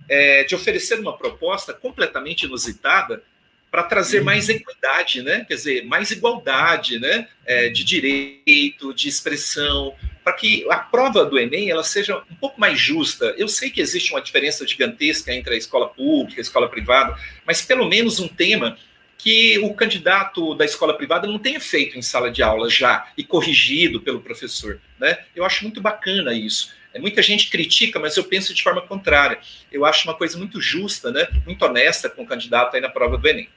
é, de oferecer uma proposta completamente inusitada para trazer mais equidade, né? Quer dizer, mais igualdade, né? É, de direito, de expressão, para que a prova do Enem ela seja um pouco mais justa. Eu sei que existe uma diferença gigantesca entre a escola pública e a escola privada, mas pelo menos um tema que o candidato da escola privada não tenha feito em sala de aula já e corrigido pelo professor, né? Eu acho muito bacana isso. É, muita gente critica, mas eu penso de forma contrária. Eu acho uma coisa muito justa, né? Muito honesta com o candidato aí na prova do Enem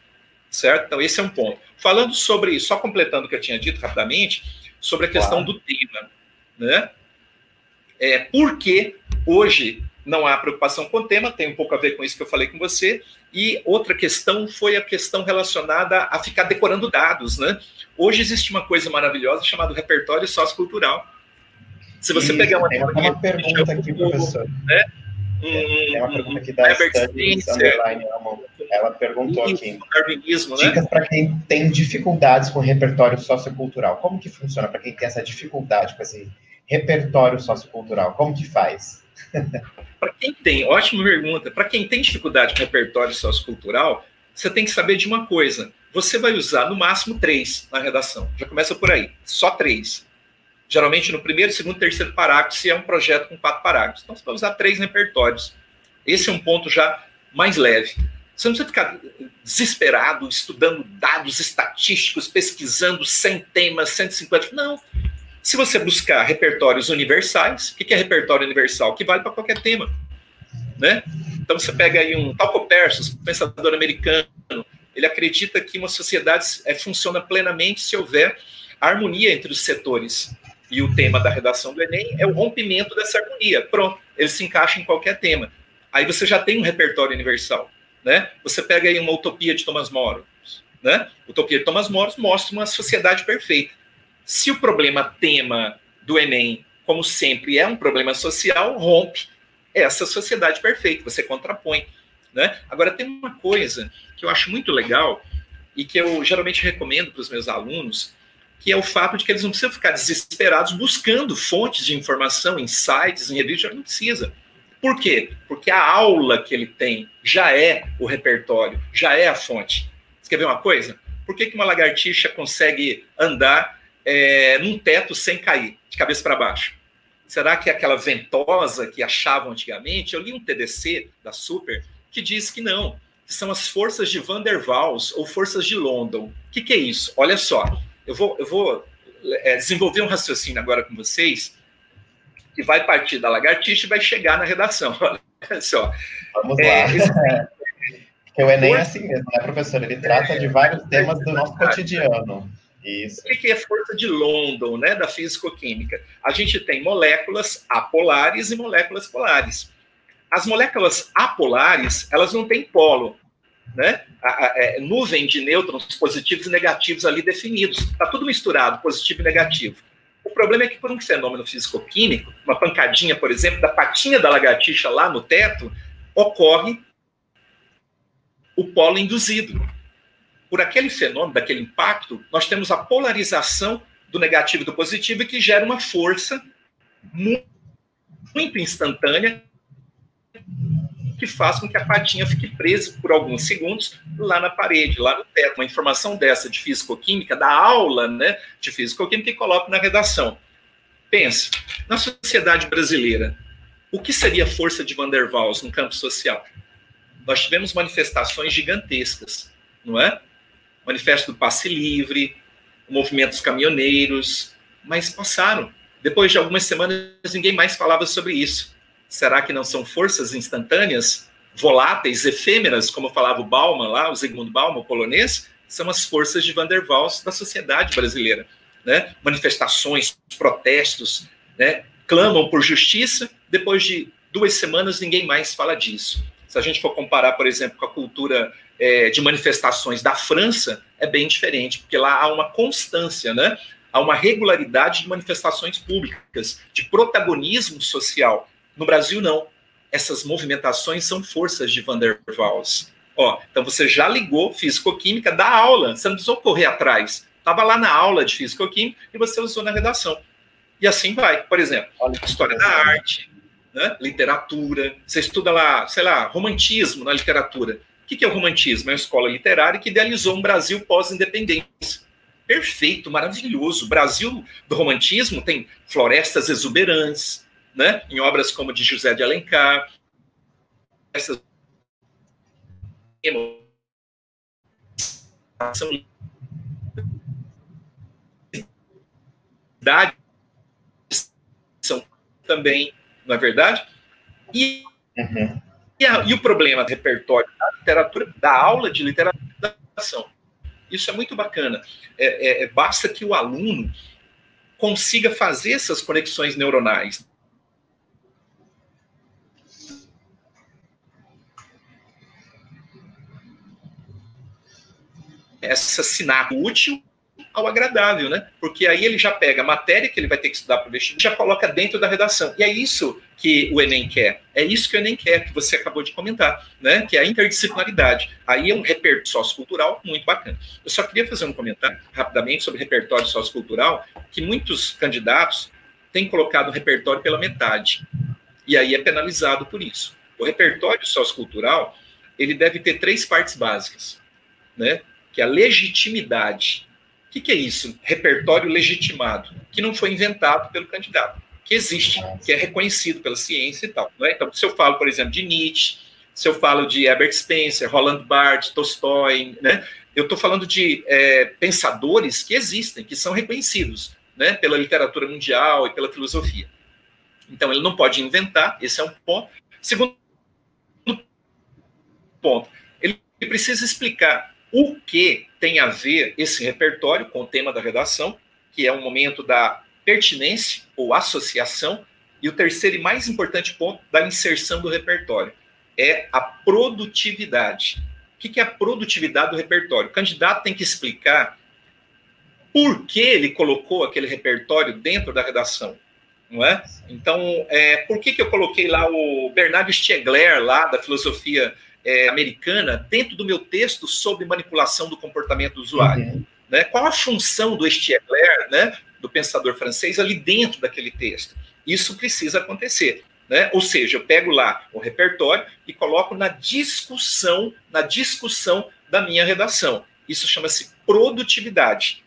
certo? Então, esse é um ponto. Falando sobre, só completando o que eu tinha dito rapidamente, sobre a questão claro. do tema, né? É, por que hoje não há preocupação com o tema, tem um pouco a ver com isso que eu falei com você, e outra questão foi a questão relacionada a ficar decorando dados, né? Hoje existe uma coisa maravilhosa chamada repertório sociocultural. Se você pegar uma... Tem uma pergunta aqui, professor. Né? Tem uma pergunta aqui da Studies Underline Ela perguntou aqui. Darwinismo, né? Dicas para quem tem dificuldades com repertório sociocultural. Como que funciona para quem tem essa dificuldade com esse repertório sociocultural? Como que faz? para quem tem, ótima pergunta. Para quem tem dificuldade com repertório sociocultural, você tem que saber de uma coisa. Você vai usar no máximo três na redação. Já começa por aí. Só três geralmente no primeiro, segundo, terceiro parágrafo, se é um projeto com quatro parágrafos. Então, você vai usar três repertórios. Esse é um ponto já mais leve. Você não precisa ficar desesperado, estudando dados estatísticos, pesquisando 100 temas, 150. Não. Se você buscar repertórios universais, o que é repertório universal? Que vale para qualquer tema. Né? Então, você pega aí um Talco Persus, pensador americano, ele acredita que uma sociedade é, funciona plenamente se houver harmonia entre os setores e o tema da redação do Enem é o rompimento dessa harmonia. Pronto, ele se encaixa em qualquer tema. Aí você já tem um repertório universal, né? Você pega aí uma utopia de Thomas More, né? Utopia de Thomas More mostra uma sociedade perfeita. Se o problema tema do Enem, como sempre, é um problema social, rompe essa sociedade perfeita, você contrapõe, né? Agora tem uma coisa que eu acho muito legal e que eu geralmente recomendo para os meus alunos, que é o fato de que eles não precisam ficar desesperados buscando fontes de informação em sites, em revistas, não precisa. Por quê? Porque a aula que ele tem já é o repertório, já é a fonte. Você quer ver uma coisa? Por que, que uma lagartixa consegue andar é, num teto sem cair, de cabeça para baixo? Será que é aquela ventosa que achavam antigamente? Eu li um TDC da Super que diz que não, que são as forças de Van der Waals ou forças de London. O que, que é isso? Olha só, eu vou, eu vou é, desenvolver um raciocínio agora com vocês que vai partir da lagartixa e vai chegar na redação. Olha só. Vamos é, lá. Esse... O Enem é assim mesmo, né, professor? Ele trata de vários temas do nosso cotidiano. Isso. O que é força de London, né, da físico-química? A gente tem moléculas apolares e moléculas polares. As moléculas apolares, elas não têm polo, né? A, a, é, nuvem de nêutrons positivos e negativos ali definidos. Está tudo misturado, positivo e negativo. O problema é que, por um fenômeno físico-químico, uma pancadinha, por exemplo, da patinha da lagartixa lá no teto, ocorre o polo induzido. Por aquele fenômeno, daquele impacto, nós temos a polarização do negativo e do positivo que gera uma força muito, instantânea que faz com que a patinha fique presa por alguns segundos lá na parede, lá no teto. Uma informação dessa de físico-química, da aula né, de físico-química, e coloco na redação. Pensa, na sociedade brasileira, o que seria a força de Van der Waals no campo social? Nós tivemos manifestações gigantescas, não é? Manifesto do Passe Livre, o movimento dos caminhoneiros, mas passaram. Depois de algumas semanas, ninguém mais falava sobre isso. Será que não são forças instantâneas? voláteis, efêmeras, como falava o Bauman lá, o Zygmunt Bauman, o polonês, são as forças de Van der Waals da sociedade brasileira. Né? Manifestações, protestos, né? clamam por justiça, depois de duas semanas ninguém mais fala disso. Se a gente for comparar, por exemplo, com a cultura é, de manifestações da França, é bem diferente, porque lá há uma constância, né? há uma regularidade de manifestações públicas, de protagonismo social. No Brasil, não. Essas movimentações são forças de Van der Waals. Ó, então você já ligou físico-química da aula, você não precisou correr atrás. Estava lá na aula de físico-química e você usou na redação. E assim vai. Por exemplo, história da arte, né? literatura. Você estuda lá, sei lá, romantismo na literatura. O que é o romantismo? É uma escola literária que idealizou um Brasil pós-independência perfeito, maravilhoso. O Brasil do romantismo tem florestas exuberantes, né? em obras como de José de Alencar, essas são são também, não é verdade? E, uhum. E, a, e, o problema do repertório da literatura, da aula de literatura da ação isso é muito bacana. É, é, é, basta que o aluno consiga fazer essas conexões neuronais. Essa sinapse útil ao agradável, né? Porque aí ele já pega a matéria que ele vai ter que estudar para o vestibular e já coloca dentro da redação. E é isso que o Enem quer. É isso que o Enem quer, que você acabou de comentar, né? Que é a interdisciplinaridade. Aí é um repertório sociocultural muito bacana. Eu só queria fazer um comentário rapidamente sobre repertório sociocultural, que muitos candidatos têm colocado o repertório pela metade. E aí é penalizado por isso. O repertório sociocultural, ele deve ter três partes básicas, né? Que é a legitimidade, o que, que é isso? Repertório legitimado, que não foi inventado pelo candidato, que existe, que é reconhecido pela ciência e tal. É? Então, se eu falo, por exemplo, de Nietzsche, se eu falo de Herbert Spencer, Roland Barthes, Tolstói, né? eu estou falando de é, pensadores que existem, que são reconhecidos né? pela literatura mundial e pela filosofia. Então, ele não pode inventar, esse é um ponto. Segundo ponto, ele precisa explicar o que tem a ver esse repertório com o tema da redação, que é um momento da pertinência ou associação, e o terceiro e mais importante ponto da inserção do repertório é a produtividade. O que é a produtividade do repertório? O candidato tem que explicar por que ele colocou aquele repertório dentro da redação, não é? Então, é, por que, que eu coloquei lá o Bernardo Stiegler, lá da filosofia é, americana dentro do meu texto sobre manipulação do comportamento do usuário. Uhum. Né? Qual a função do Stiegler, né, do pensador francês, ali dentro daquele texto? Isso precisa acontecer. Né? Ou seja, eu pego lá o repertório e coloco na discussão, na discussão da minha redação. Isso chama-se produtividade.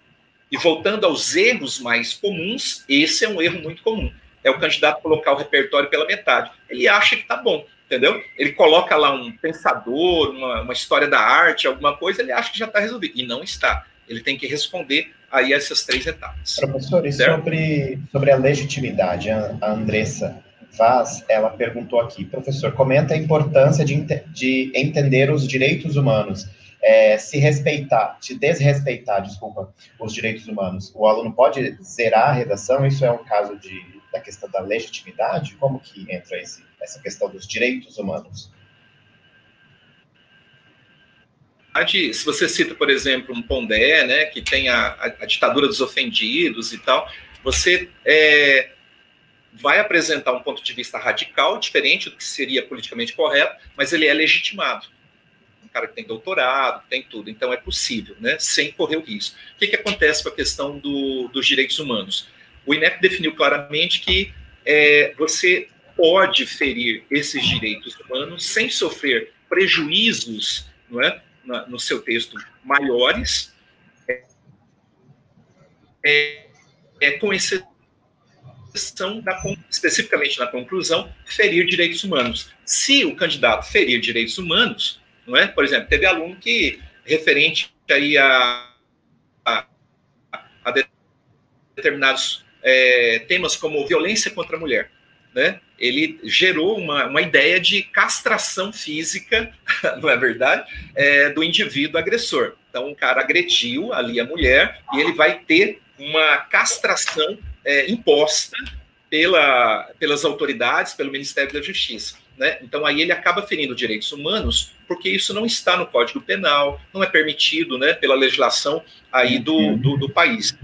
E voltando aos erros mais comuns, esse é um erro muito comum. É o candidato colocar o repertório pela metade. Ele acha que está bom entendeu? Ele coloca lá um pensador, uma, uma história da arte, alguma coisa, ele acha que já está resolvido. E não está. Ele tem que responder aí essas três etapas. Professor, e sobre, sobre a legitimidade, a Andressa Vaz, ela perguntou aqui, professor, comenta a importância de, de entender os direitos humanos. É, se respeitar, se desrespeitar, desculpa, os direitos humanos, o aluno pode zerar a redação? Isso é um caso de, da questão da legitimidade? Como que entra esse essa questão dos direitos humanos? Se você cita, por exemplo, um Pondé, né, que tem a, a, a ditadura dos ofendidos e tal, você é, vai apresentar um ponto de vista radical, diferente do que seria politicamente correto, mas ele é legitimado. Um cara que tem doutorado, tem tudo, então é possível, né, sem correr o risco. O que, que acontece com a questão do, dos direitos humanos? O INEP definiu claramente que é, você pode ferir esses direitos humanos sem sofrer prejuízos não é, no seu texto maiores, é, é, com exceção da, especificamente na conclusão, ferir direitos humanos. Se o candidato ferir direitos humanos, não é? Por exemplo, teve aluno que referente aí a, a, a determinados é, temas como violência contra a mulher né, ele gerou uma, uma ideia de castração física, não é verdade, é, do indivíduo agressor. Então, o cara agrediu ali a mulher e ele vai ter uma castração é, imposta pela, pelas autoridades, pelo Ministério da Justiça. Né? Então, aí ele acaba ferindo direitos humanos, porque isso não está no Código Penal, não é permitido né, pela legislação aí do, do, do país.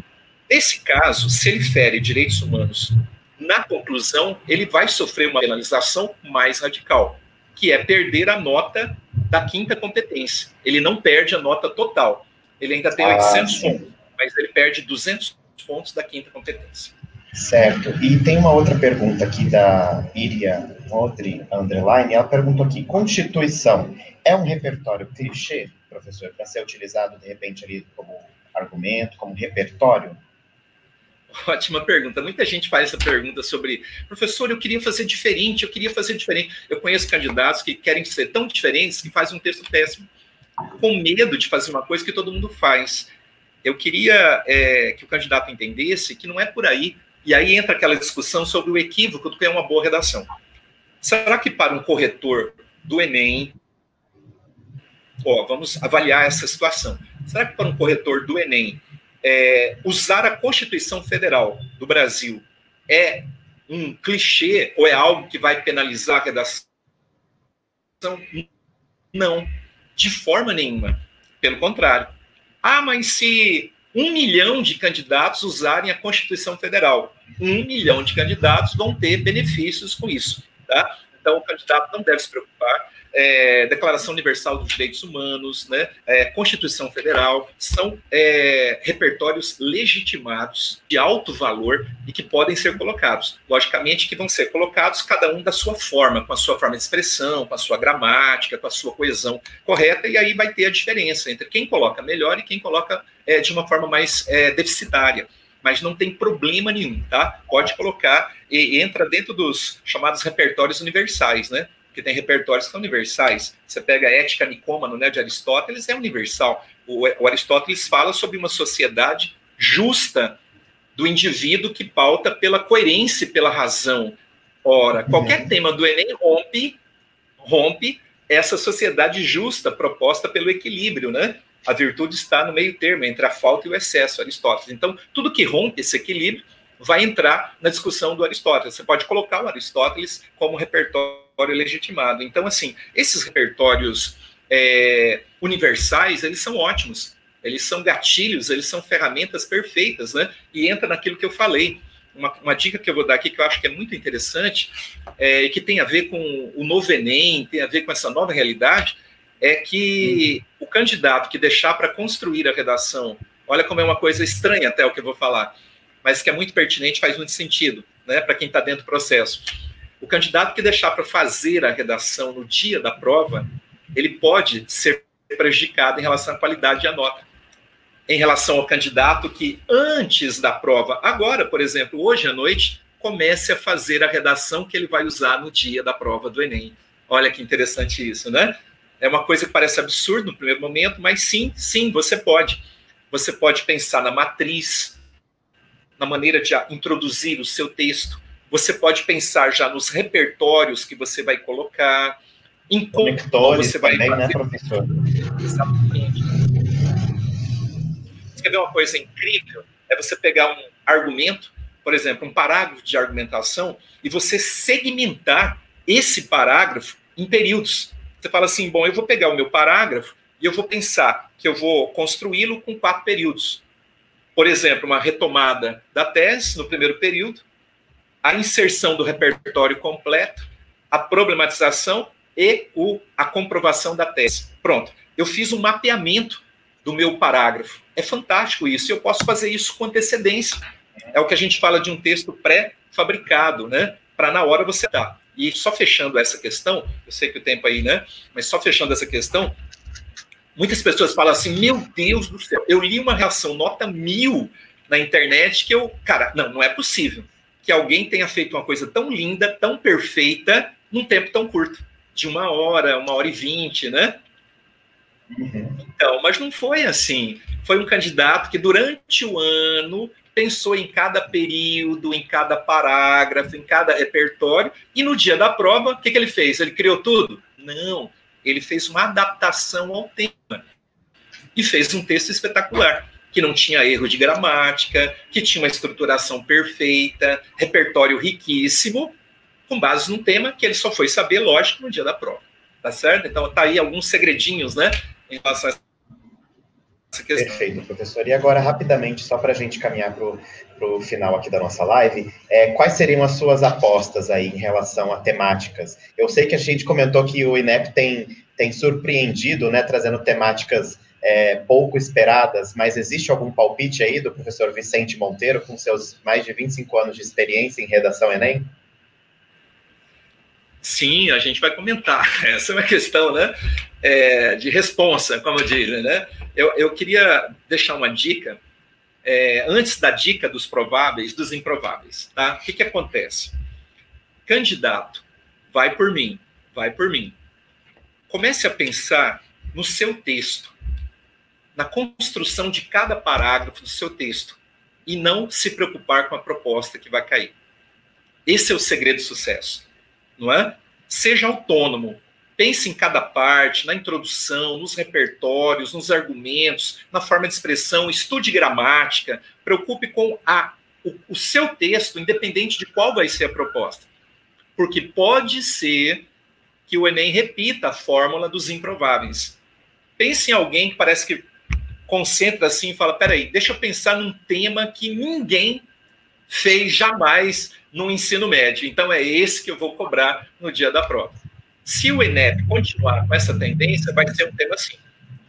Nesse caso, se ele fere direitos humanos na conclusão, ele vai sofrer uma penalização mais radical, que é perder a nota da quinta competência. Ele não perde a nota total. Ele ainda tem ah, 800 sim. pontos, mas ele perde 200 pontos da quinta competência. Certo. E tem uma outra pergunta aqui da Iria Rodri Underline. Ela perguntou aqui: Constituição é um repertório clichê, professor, para ser utilizado de repente ali como argumento, como repertório? Ótima pergunta. Muita gente faz essa pergunta sobre, professor, eu queria fazer diferente, eu queria fazer diferente. Eu conheço candidatos que querem ser tão diferentes que fazem um texto péssimo, com medo de fazer uma coisa que todo mundo faz. Eu queria é, que o candidato entendesse que não é por aí. E aí entra aquela discussão sobre o equívoco do que é uma boa redação. Será que para um corretor do Enem, ó, vamos avaliar essa situação. Será que para um corretor do Enem é, usar a Constituição Federal do Brasil é um clichê ou é algo que vai penalizar a redação? Não, de forma nenhuma. Pelo contrário. Ah, mas se um milhão de candidatos usarem a Constituição Federal, um milhão de candidatos vão ter benefícios com isso. Tá? Então, o candidato não deve se preocupar é, Declaração Universal dos Direitos Humanos, né, é, Constituição Federal, são é, repertórios legitimados, de alto valor e que podem ser colocados. Logicamente que vão ser colocados cada um da sua forma, com a sua forma de expressão, com a sua gramática, com a sua coesão correta, e aí vai ter a diferença entre quem coloca melhor e quem coloca é, de uma forma mais é, deficitária mas não tem problema nenhum, tá? Pode colocar e entra dentro dos chamados repertórios universais, né? Porque tem repertórios que são universais. Você pega a ética nicômano né, de Aristóteles, é universal. O, o Aristóteles fala sobre uma sociedade justa do indivíduo que pauta pela coerência e pela razão. Ora, qualquer uhum. tema do Enem rompe, rompe essa sociedade justa proposta pelo equilíbrio, né? A virtude está no meio termo entre a falta e o excesso, Aristóteles. Então, tudo que rompe esse equilíbrio vai entrar na discussão do Aristóteles. Você pode colocar o Aristóteles como repertório legitimado. Então, assim, esses repertórios é, universais, eles são ótimos. Eles são gatilhos, eles são ferramentas perfeitas, né? E entra naquilo que eu falei. Uma, uma, dica que eu vou dar aqui que eu acho que é muito interessante é, que tem a ver com o novo Enem, tem a ver com essa nova realidade, é que uhum. o candidato que deixar para construir a redação, olha como é uma coisa estranha até o que eu vou falar, mas que é muito pertinente, faz muito sentido, né, para quem está dentro do processo. O candidato que deixar para fazer a redação no dia da prova, ele pode ser prejudicado em relação à qualidade da nota. Em relação ao candidato que antes da prova, agora, por exemplo, hoje à noite, comece a fazer a redação que ele vai usar no dia da prova do Enem. Olha que interessante isso, né? É uma coisa que parece absurdo no primeiro momento, mas sim, sim, você pode. Você pode pensar na matriz, na maneira de introduzir o seu texto. Você pode pensar já nos repertórios que você vai colocar, em como você vai também, né, fazer. Né, professor? Exatamente. Você quer ver uma coisa incrível? É você pegar um argumento, por exemplo, um parágrafo de argumentação, e você segmentar esse parágrafo em períodos. Você fala assim, bom, eu vou pegar o meu parágrafo e eu vou pensar que eu vou construí-lo com quatro períodos por exemplo, uma retomada da tese no primeiro período, a inserção do repertório completo, a problematização e o, a comprovação da tese. Pronto, eu fiz um mapeamento do meu parágrafo. É fantástico isso, eu posso fazer isso com antecedência. É o que a gente fala de um texto pré-fabricado, né? Para na hora você dar. E só fechando essa questão, eu sei que o tempo aí, né? Mas só fechando essa questão, Muitas pessoas falam assim: meu Deus do céu, eu li uma reação nota mil na internet que eu. Cara, não, não é possível que alguém tenha feito uma coisa tão linda, tão perfeita, num tempo tão curto de uma hora, uma hora e vinte, né? Uhum. Então, mas não foi assim. Foi um candidato que durante o ano pensou em cada período, em cada parágrafo, em cada repertório, e no dia da prova, o que, que ele fez? Ele criou tudo? Não, ele fez uma adaptação ao tema e fez um texto espetacular, que não tinha erro de gramática, que tinha uma estruturação perfeita, repertório riquíssimo, com base num tema que ele só foi saber, lógico, no dia da prova. Tá certo? Então, tá aí alguns segredinhos, né, em relação a Perfeito, professor. E agora, rapidamente, só para a gente caminhar para o final aqui da nossa live, é, quais seriam as suas apostas aí em relação a temáticas? Eu sei que a gente comentou que o INEP tem, tem surpreendido, né, trazendo temáticas é, pouco esperadas, mas existe algum palpite aí do professor Vicente Monteiro, com seus mais de 25 anos de experiência em redação Enem? Sim, a gente vai comentar. Essa é uma questão né, é, de responsa, como dizem. Né? Eu, eu queria deixar uma dica, é, antes da dica dos prováveis, dos improváveis. Tá? O que, que acontece? Candidato, vai por mim, vai por mim. Comece a pensar no seu texto, na construção de cada parágrafo do seu texto, e não se preocupar com a proposta que vai cair. Esse é o segredo do sucesso não é? Seja autônomo. Pense em cada parte, na introdução, nos repertórios, nos argumentos, na forma de expressão, estude gramática, preocupe com a, o, o seu texto, independente de qual vai ser a proposta. Porque pode ser que o Enem repita a fórmula dos improváveis. Pense em alguém que parece que concentra assim e fala: peraí, deixa eu pensar num tema que ninguém fez jamais no ensino médio. Então, é esse que eu vou cobrar no dia da prova. Se o ENEP continuar com essa tendência, vai ser um tema assim.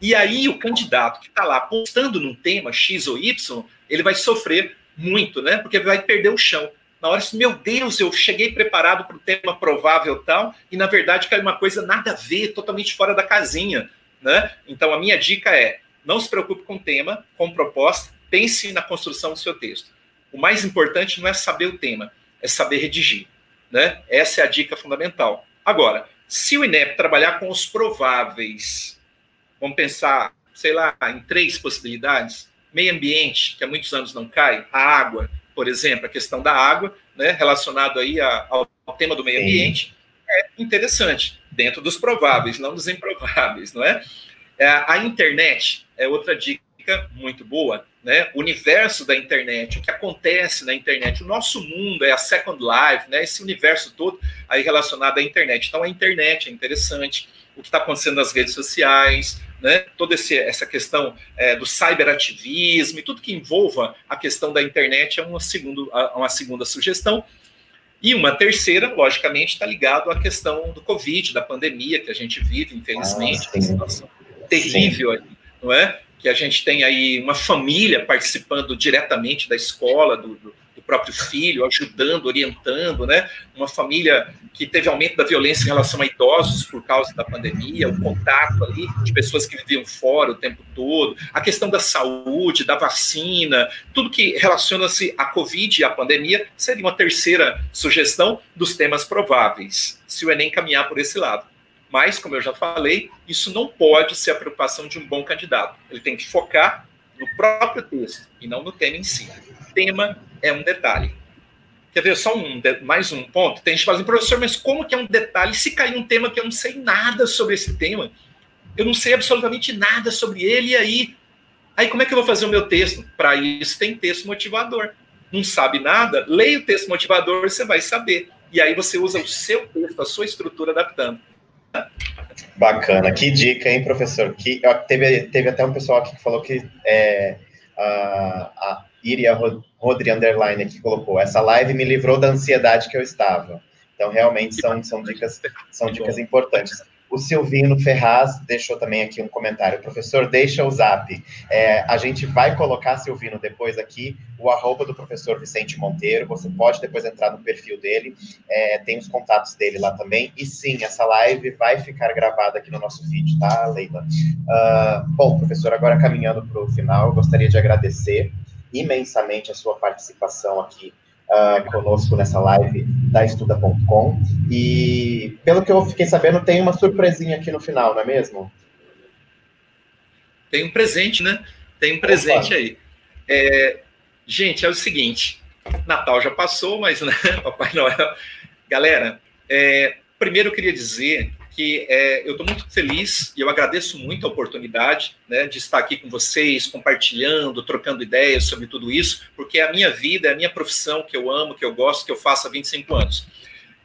E aí, o candidato que está lá apostando num tema X ou Y, ele vai sofrer muito, né? Porque vai perder o chão. Na hora, meu Deus, eu cheguei preparado para o tema provável tal, e na verdade caiu uma coisa nada a ver, totalmente fora da casinha, né? Então, a minha dica é: não se preocupe com o tema, com proposta, pense na construção do seu texto. O mais importante não é saber o tema, é saber redigir. Né? Essa é a dica fundamental. Agora, se o INEP trabalhar com os prováveis, vamos pensar, sei lá, em três possibilidades: meio ambiente, que há muitos anos não cai, a água, por exemplo, a questão da água, né, relacionado aí ao, ao tema do meio ambiente, é interessante, dentro dos prováveis, não dos improváveis, não é? É a internet é outra dica muito boa, né? O universo da internet, o que acontece na internet, o nosso mundo é a Second Life, né? Esse universo todo aí relacionado à internet. Então, a internet é interessante, o que está acontecendo nas redes sociais, né? Toda esse, essa questão é, do cyberativismo e tudo que envolva a questão da internet é uma, segundo, uma segunda sugestão. E uma terceira, logicamente, está ligado à questão do Covid, da pandemia que a gente vive, infelizmente, ah, terrível, não é? que a gente tem aí uma família participando diretamente da escola, do, do, do, próprio filho, ajudando, orientando, né? Uma família que teve aumento da violência em relação a idosos por causa da pandemia, o contato ali de pessoas que viviam fora o tempo todo, a questão da saúde, da vacina, tudo que relaciona-se à Covid e à pandemia seria uma terceira sugestão dos temas prováveis, se o Enem caminhar por esse lado. Mas, como eu já falei, isso não pode ser a preocupação de um bom candidato. Ele tem que focar no próprio texto e não no tema em si. O tema é um detalhe. Quer ver só um, mais um ponto? Tem gente falando, professor, mas como que é um detalhe? Se cair um tema que eu não sei nada sobre esse tema, eu não sei absolutamente nada sobre ele, e aí? Aí como é que eu vou fazer o meu texto? Para isso tem texto motivador. Não sabe nada? Leia o texto motivador, você vai saber. E aí você usa o seu texto, a sua estrutura adaptando. Bacana, que dica, hein, professor? Que, teve, teve até um pessoal aqui que falou que é, a, a Iria Rodri Underline aqui colocou, essa live me livrou da ansiedade que eu estava. Então, realmente são, são dicas, são dicas importantes. O Silvino Ferraz deixou também aqui um comentário. Professor, deixa o zap. É, a gente vai colocar, Silvino, depois aqui, o arroba do professor Vicente Monteiro. Você pode depois entrar no perfil dele. É, tem os contatos dele lá também. E sim, essa live vai ficar gravada aqui no nosso vídeo, tá, Leila? Uh, bom, professor, agora caminhando para o final, eu gostaria de agradecer imensamente a sua participação aqui uh, conosco nessa live da Estuda.com. E, pelo que eu fiquei sabendo, tem uma surpresinha aqui no final, não é mesmo? Tem um presente, né? Tem um presente Opa. aí. É, Gente, é o seguinte: Natal já passou, mas né, Papai Noel. Galera, é, primeiro eu queria dizer que é, eu estou muito feliz e eu agradeço muito a oportunidade né, de estar aqui com vocês, compartilhando, trocando ideias sobre tudo isso, porque é a minha vida, é a minha profissão que eu amo, que eu gosto, que eu faço há 25 anos.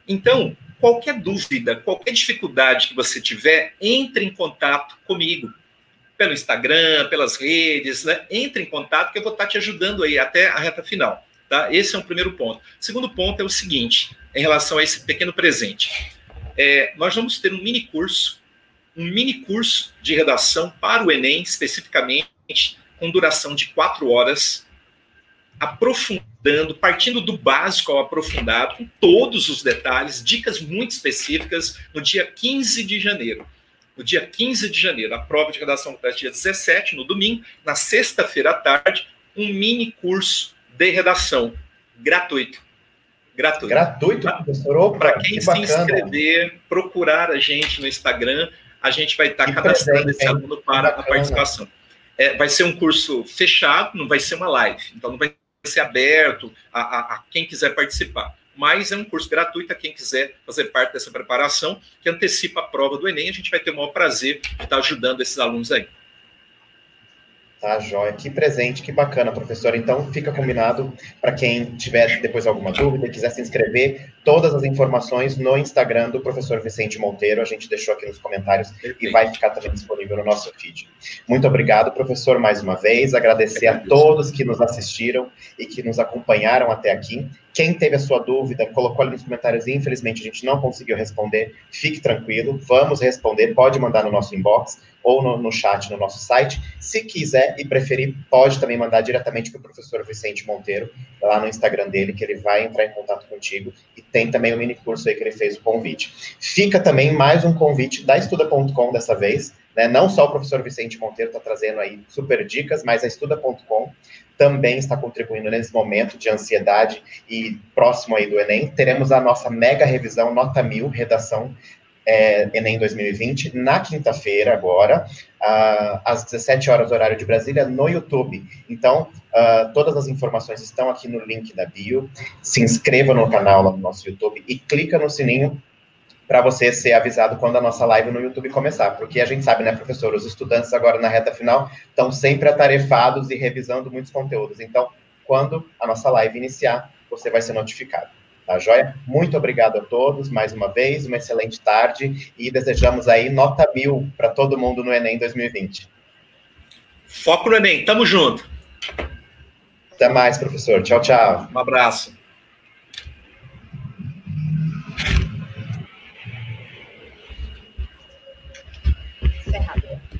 Então, qualquer dúvida, qualquer dificuldade que você tiver, entre em contato comigo. Pelo Instagram, pelas redes, né? Entre em contato que eu vou estar te ajudando aí até a reta final. Tá? Esse é um primeiro ponto. Segundo ponto é o seguinte, em relação a esse pequeno presente. É, nós vamos ter um mini curso, um mini curso de redação para o Enem, especificamente, com duração de quatro horas, aprofundando, partindo do básico ao aprofundado, com todos os detalhes, dicas muito específicas, no dia 15 de janeiro. No dia 15 de janeiro, a prova de redação acontece dia 17, no domingo, na sexta-feira à tarde, um mini curso de redação gratuito. Gratuito. Gratuito, professor? Para quem que se inscrever, procurar a gente no Instagram, a gente vai estar tá cadastrando presente, esse aluno para a participação. É, vai ser um curso fechado, não vai ser uma live, então não vai ser aberto a, a, a quem quiser participar. Mas é um curso gratuito a quem quiser fazer parte dessa preparação, que antecipa a prova do Enem. A gente vai ter o maior prazer de estar ajudando esses alunos aí. Tá, joia. Que presente, que bacana, professor. Então, fica combinado para quem tiver depois alguma dúvida, quiser se inscrever, todas as informações no Instagram do professor Vicente Monteiro. A gente deixou aqui nos comentários e vai ficar também disponível no nosso feed. Muito obrigado, professor, mais uma vez. Agradecer a todos que nos assistiram e que nos acompanharam até aqui. Quem teve a sua dúvida, colocou ali nos comentários e infelizmente a gente não conseguiu responder, fique tranquilo, vamos responder, pode mandar no nosso inbox ou no, no chat no nosso site. Se quiser e preferir, pode também mandar diretamente para o professor Vicente Monteiro, lá no Instagram dele, que ele vai entrar em contato contigo. E tem também o mini curso aí que ele fez o convite. Fica também mais um convite da Estuda.com dessa vez, né? Não só o professor Vicente Monteiro está trazendo aí super dicas, mas a Estuda.com também está contribuindo nesse momento de ansiedade e próximo aí do Enem. Teremos a nossa mega revisão, nota mil, redação é, Enem 2020, na quinta-feira, agora, uh, às 17 horas, horário de Brasília, no YouTube. Então, uh, todas as informações estão aqui no link da bio. Se inscreva no canal lá no nosso YouTube e clica no sininho para você ser avisado quando a nossa live no YouTube começar, porque a gente sabe, né, professor, os estudantes agora na reta final estão sempre atarefados e revisando muitos conteúdos. Então, quando a nossa live iniciar, você vai ser notificado. Tá joia? Muito obrigado a todos mais uma vez, uma excelente tarde e desejamos aí nota mil para todo mundo no Enem 2020. Foco no Enem, tamo junto. Até mais, professor. Tchau, tchau. Um abraço.